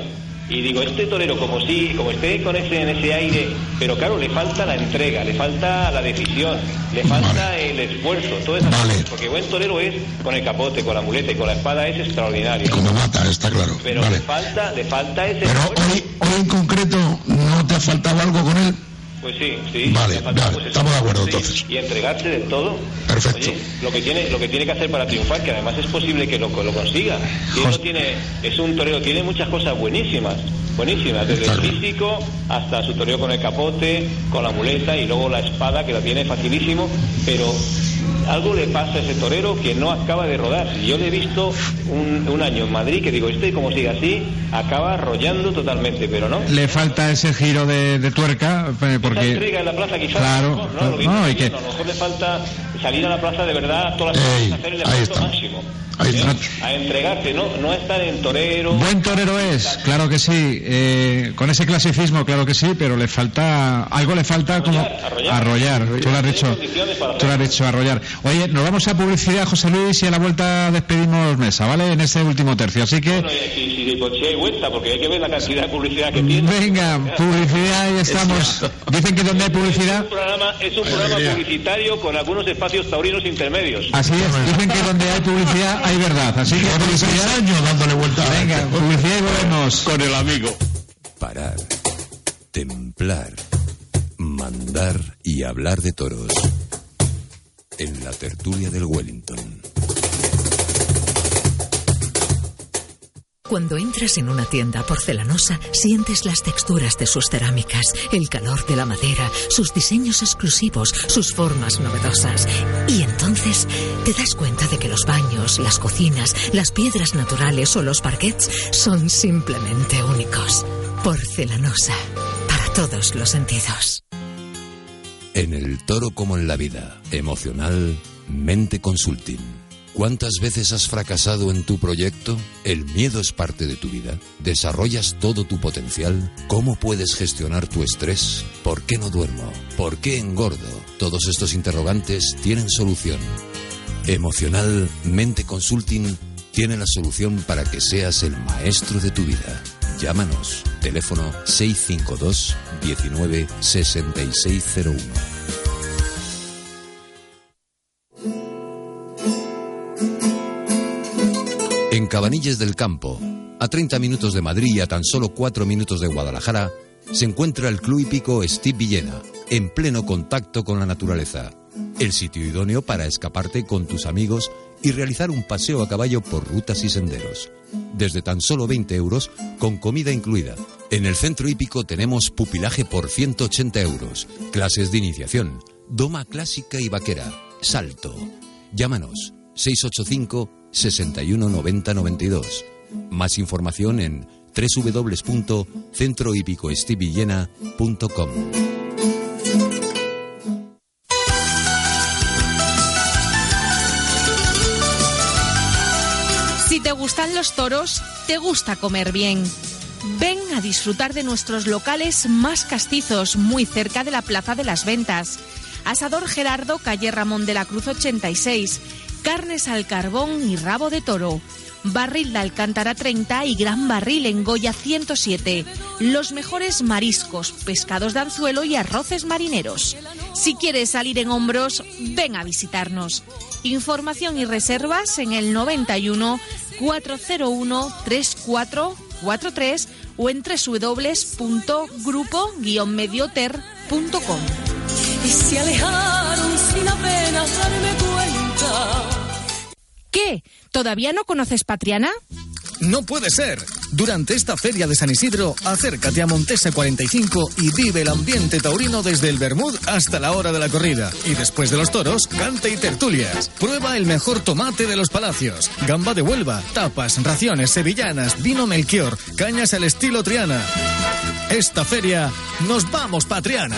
Speaker 15: y digo, este torero como sí, como esté con ese, en ese aire, pero claro, le falta la entrega, le falta la decisión, le falta el esfuerzo, todas esas cosas, porque buen torero es con el capote, con la muleta y con la espada es extraordinario.
Speaker 14: Como mata, está claro.
Speaker 15: Pero
Speaker 14: Vale.
Speaker 15: le falta, le falta ese
Speaker 14: Pero hoy, hoy en concreto, ¿no te ha faltado algo con él?
Speaker 15: Pues sí, sí.
Speaker 14: Vale,
Speaker 15: le falta, pues,
Speaker 14: estamos de acuerdo,
Speaker 15: Sí,
Speaker 14: entonces.
Speaker 15: Y entregarse del todo.
Speaker 14: Perfecto.
Speaker 15: Oye, lo que tiene, lo que tiene que hacer para triunfar, que además es posible que lo, lo consiga. Si él no tiene, es un torero, tiene muchas cosas buenísimas, buenísimas, desde el físico hasta su toreo con el capote, con la muleta y luego la espada que la tiene facilísimo, pero algo le pasa a ese torero que no acaba de rodar. Yo le he visto un, un año en Madrid que digo, este como sigue así, acaba arrollando totalmente, pero no.
Speaker 9: Le falta ese giro de, de tuerca, eh, porque...
Speaker 15: entrega en la plaza quizás
Speaker 9: Claro,
Speaker 15: a lo mejor, ¿no? Lo viene
Speaker 9: no, y que-
Speaker 15: a lo mejor le falta salir a la plaza de verdad todas las
Speaker 9: Ey,
Speaker 15: semanas, hacer el
Speaker 9: ahí está.
Speaker 15: máximo ¿eh? a entregarse no no estar en torero
Speaker 9: Buen torero es, claro que sí. Eh, con ese clasicismo, claro que sí, pero le falta algo le falta como
Speaker 15: arrollar.
Speaker 9: arrollar. Tú lo has dicho, tú lo has dicho arrollar. Oye, nos vamos a publicidad, José Luis, y a la vuelta despedimos mesa, ¿vale? En este último tercio. Así que
Speaker 15: Bueno, y si, si, pues, si hay vuelta porque hay que ver la cantidad de publicidad que tiene
Speaker 9: venga, publicidad y estamos. Dicen que donde hay publicidad,
Speaker 15: es un programa, es un programa publicitario con algunos espacios taurinos intermedios
Speaker 9: así es. Dicen que donde hay publicidad hay verdad. Así que publicidad.
Speaker 14: años dándole vuelta. a
Speaker 9: Venga, publicidad y volvemos.
Speaker 13: Con el amigo.
Speaker 1: Parar, templar, mandar y hablar de toros. En la tertulia del Wellington.
Speaker 8: Cuando entras en una tienda porcelanosa, sientes las texturas de sus cerámicas, el calor de la madera, sus diseños exclusivos, sus formas novedosas. Y entonces te das cuenta de que los baños, las cocinas, las piedras naturales o los parquets son simplemente únicos. Porcelanosa, para todos los sentidos.
Speaker 1: En el toro como en la vida, emocional, mente consulting. ¿Cuántas veces has fracasado en tu proyecto? ¿El miedo es parte de tu vida? ¿Desarrollas todo tu potencial? ¿Cómo puedes gestionar tu estrés? ¿Por qué no duermo? ¿Por qué engordo? Todos estos interrogantes tienen solución. Emocional Mente Consulting tiene la solución para que seas el maestro de tu vida. Llámanos. Teléfono 652 19 6601. En Cabanilles del Campo, a 30 minutos de Madrid y a tan solo 4 minutos de Guadalajara, se encuentra el Club Hípico Steve Villena, en pleno contacto con la naturaleza. El sitio idóneo para escaparte con tus amigos y realizar un paseo a caballo por rutas y senderos. Desde tan solo 20 euros, con comida incluida. En el centro hípico tenemos pupilaje por 180 euros, clases de iniciación, doma clásica y vaquera, salto. Llámanos 685 61 90 92. Más información en www.centrohípicoestivillena.com.
Speaker 5: Si te gustan los toros, te gusta comer bien. Ven a disfrutar de nuestros locales más castizos, muy cerca de la Plaza de las Ventas. Asador Gerardo, calle Ramón de la Cruz 86. Carnes al carbón y rabo de toro. Barril de Alcántara 30 y Gran Barril en Goya 107. Los mejores mariscos, pescados de anzuelo y arroces marineros. Si quieres salir en hombros, ven a visitarnos. Información y reservas en el 91 401 3443 o en www.grupo-medioter.com.
Speaker 6: y se alejaron sin apenas darme.
Speaker 5: ¿Qué? ¿Todavía no conoces Patriana?
Speaker 4: No puede ser. Durante esta feria de San Isidro, acércate a Montesa 45 y vive el ambiente taurino desde el Bermud hasta la hora de la corrida. Y después de los toros, cante y tertulias. Prueba el mejor tomate de los palacios, gamba de Huelva, tapas, raciones sevillanas, vino Melchior, cañas al estilo Triana. Esta feria, nos vamos Patriana.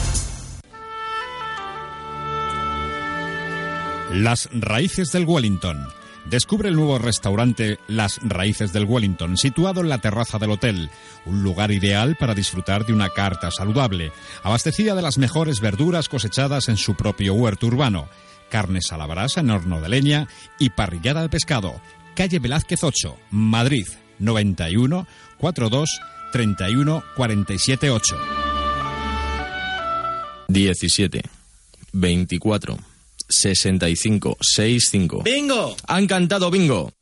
Speaker 7: Las raíces del Wellington. Descubre el nuevo restaurante Las Raíces del Wellington, situado en la terraza del hotel, un lugar ideal para disfrutar de una carta saludable, abastecida de las mejores verduras cosechadas en su propio huerto urbano, carnes a la brasa en horno de leña y parrillada de pescado. Calle Velázquez 8, Madrid, 91 42 31 47 8.
Speaker 2: 17, 24, 65, 65.
Speaker 3: ¡Bingo!
Speaker 2: Han cantado bingo.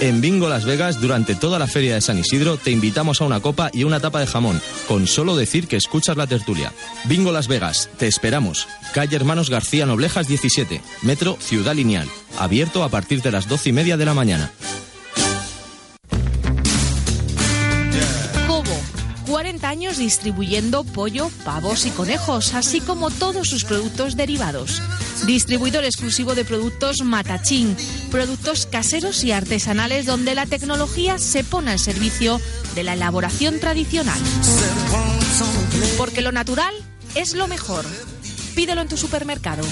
Speaker 2: En Bingo Las Vegas, durante toda la feria de San Isidro, te invitamos a una copa y una tapa de jamón, con solo decir que escuchas la tertulia. Bingo Las Vegas, te esperamos. Calle Hermanos García Noblejas 17, Metro Ciudad Lineal. Abierto a partir de las 12 y media de la mañana.
Speaker 5: 40 años distribuyendo pollo, pavos y conejos, así como todos sus productos derivados. Distribuidor exclusivo de productos Matachín, productos caseros y artesanales donde la tecnología se pone al servicio de la elaboración tradicional. Porque lo natural es lo mejor. Pídelo en tu supermercado.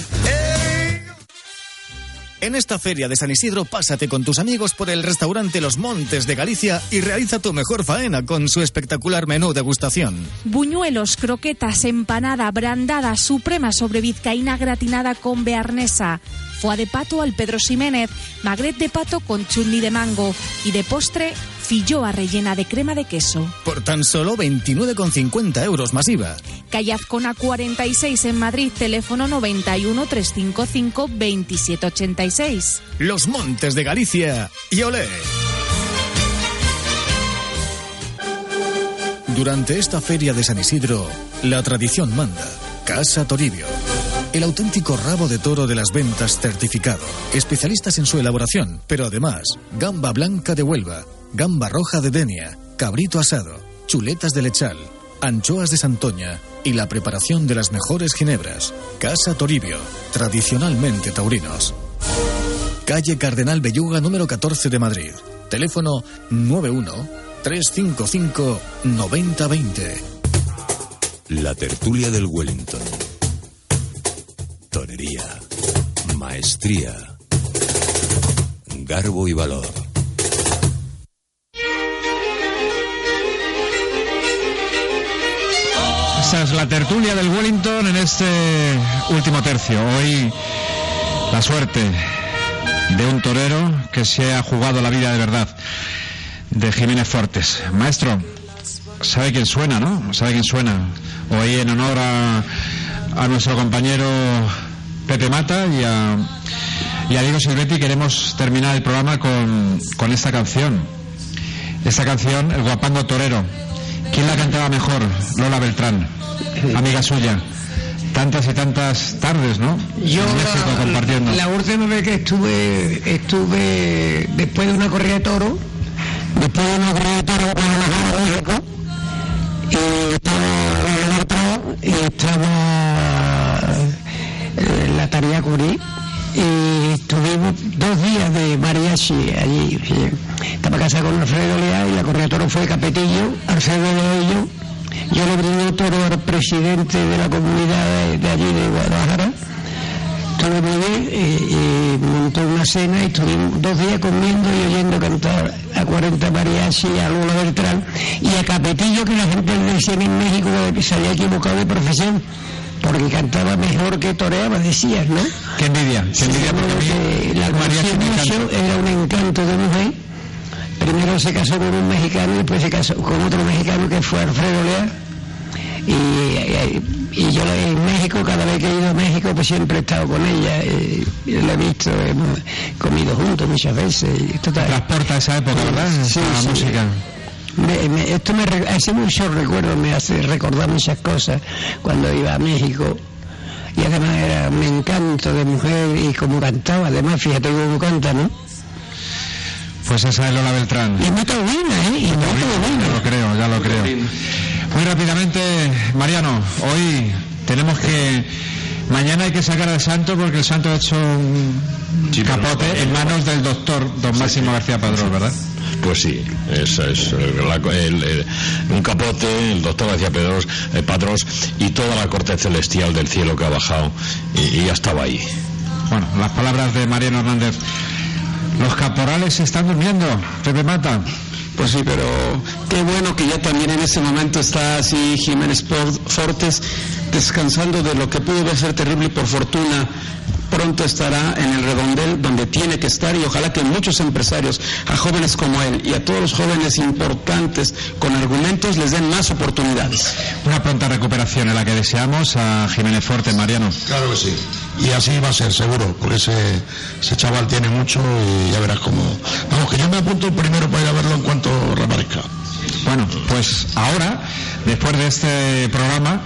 Speaker 4: En esta feria de San Isidro, pásate con tus amigos por el restaurante Los Montes de Galicia y realiza tu mejor faena con su espectacular menú degustación.
Speaker 5: Buñuelos, croquetas, empanada, brandada, suprema sobre vizcaína gratinada con bearnesa, foie de pato al Pedro Ximénez, magret de pato con chutney de mango y de postre, filloa rellena de crema de queso.
Speaker 4: Por tan solo 29,50 euros masiva.
Speaker 5: Calle Azcona 46 en Madrid, teléfono 91 355 2786.
Speaker 4: Los Montes de Galicia y olé. Durante esta feria de San Isidro, la tradición manda. Casa Toribio. El auténtico rabo de toro de las ventas certificado. Especialistas en su elaboración, pero además, gamba blanca de Huelva, gamba roja de Denia, cabrito asado, chuletas de lechal, anchoas de Santoña y la preparación de las mejores ginebras. Casa Toribio, tradicionalmente taurinos. Calle Cardenal Belluga número 14 de Madrid. Teléfono 91 355 9020.
Speaker 1: La tertulia del Wellington. Tonería, maestría, garbo y valor.
Speaker 9: Esa es la tertulia del Wellington en este último tercio. Hoy la suerte de un torero que se ha jugado la vida de verdad, de Jiménez Fortes. Maestro, sabe quién suena, ¿no? Sabe quién suena. Hoy en honor a, a nuestro compañero Pepe Mata y a, y a Diego Silvetti queremos terminar el programa con, con esta canción. Esta canción, El Guapango Torero. ¿Quién la cantaba mejor? Lola Beltrán, amiga suya. Tantas y tantas tardes, ¿no?
Speaker 11: Yo
Speaker 9: en México
Speaker 11: la,
Speaker 9: compartiendo.
Speaker 11: la última vez que estuve, estuve después de una corrida de toro, después de una corrida de toro con la México, y estaba atrás, y estaba tarea Curí, y estuvimos dos días de mariachi allí. Estaba casado con Alfredo Leal y la corrida de toro fue Capetillo, Alfredo Leallo. Yo le brindé toro al presidente de la comunidad de, allí de Guadalajara. Todo muy montó una cena y estuvimos dos días comiendo y oyendo cantar a 40 mariachi, a Lola Beltrán y a Capetillo, que la gente le decía en México se había equivocado de profesión, porque cantaba mejor que toreaba, decías, ¿no?
Speaker 9: Qué envidia, qué envidia porque
Speaker 11: Eh, la
Speaker 9: encanta.
Speaker 11: era un encanto de mujer, primero se casó con un mexicano y después se casó con otro mexicano que fue Alfredo Lea. Y, y yo en México, cada vez que he ido a México, pues siempre he estado con ella. Y, y la he visto, hemos comido juntos muchas veces. Y total.
Speaker 9: Transporta esa época, ¿verdad?
Speaker 11: Sí,
Speaker 9: la
Speaker 11: sí.
Speaker 9: música.
Speaker 11: Me- me- esto me re- hace muchos recuerdos, me hace recordar muchas cosas cuando iba a México. Y además era un encanto de mujer y como cantaba, además, fíjate cómo canta, ¿no?
Speaker 9: Pues esa es Lola Beltrán.
Speaker 11: Y muy buena, ¿eh? Y muy buena.
Speaker 9: Ya lo creo, ya lo creo. Muy rápidamente, Mariano, hoy tenemos que... Mañana hay que sacar al santo porque el santo ha hecho un capote en manos del doctor don Máximo García Padrón, ¿verdad?
Speaker 13: Pues sí, esa es eh, la- el- el- un capote, el doctor García Pedros, eh, Padros y toda la corte celestial del cielo que ha bajado y, y ya estaba ahí.
Speaker 9: Bueno, las palabras de Mariano Hernández. Los caporales se están durmiendo, Pepe Mata.
Speaker 16: Pues sí, pero qué bueno que ya también en ese momento está así Jiménez Fortes descansando de lo que pudo ser terrible y por fortuna pronto estará en el redondel donde tiene que estar y ojalá que muchos empresarios, a jóvenes como él y a todos los jóvenes importantes con argumentos les den más oportunidades.
Speaker 9: Una pronta recuperación en la que deseamos a Jiménez Forte, Mariano.
Speaker 14: Claro que sí. Y así va a ser, seguro, porque ese, ese chaval tiene mucho y ya verás cómo. Vamos, que yo me apunto primero para ir a verlo en cuanto reaparezca.
Speaker 9: Bueno, pues ahora, después de este programa,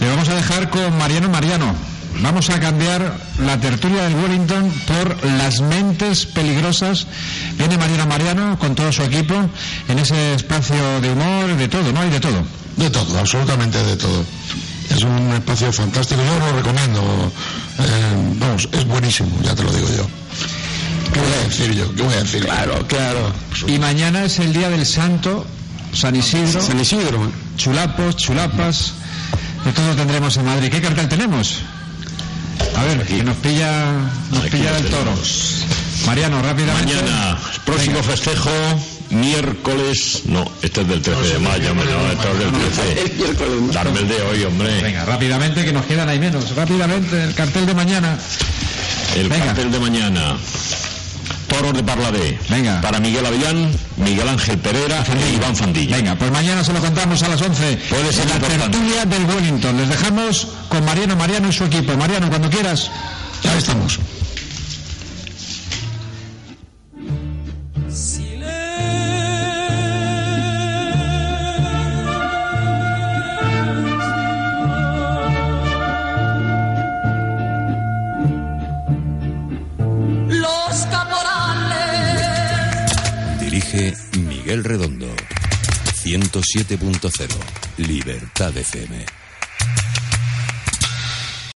Speaker 9: le vamos a dejar con Mariano Mariano. Vamos a cambiar la tertulia del Wellington por las mentes peligrosas. Viene Mariano Mariano con todo su equipo en ese espacio de humor, de todo, ¿no? Hay de todo.
Speaker 14: De todo, absolutamente de todo. Es un espacio fantástico, yo lo recomiendo. Eh, vamos, es buenísimo, ya te lo digo yo. ¿Qué voy a decir yo? ¿Qué voy a decir?
Speaker 16: Claro, claro.
Speaker 9: Y mañana es el día del Santo, San Isidro.
Speaker 16: San Isidro.
Speaker 9: Chulapos, chulapas, de todo tendremos en Madrid. ¿Qué cartel tenemos? A ver, que nos pilla, nos
Speaker 13: Aquí
Speaker 9: pilla del toro. Mariano, rápidamente.
Speaker 13: Mañana, próximo festejo, miércoles, no, este es del 13 de mayo, hombre, no, este es del 13. (laughs) Darme el de hoy, hombre.
Speaker 9: Venga, rápidamente, que nos quedan ahí menos. Rápidamente, el cartel de mañana.
Speaker 13: El
Speaker 9: Venga.
Speaker 13: cartel de mañana. Toros de Parladé.
Speaker 9: Venga.
Speaker 13: Para Miguel Avellán, Miguel Ángel Pereira e Iván Fandilla.
Speaker 9: Venga, pues mañana se lo contamos a las 11.
Speaker 13: Puede ser
Speaker 9: en la
Speaker 13: importante.
Speaker 9: tertulia del Wellington. Les dejamos con Mariano Mariano y su equipo. Mariano, cuando quieras.
Speaker 14: Ya estamos.
Speaker 1: Miguel Redondo. 107.0 Libertad FM.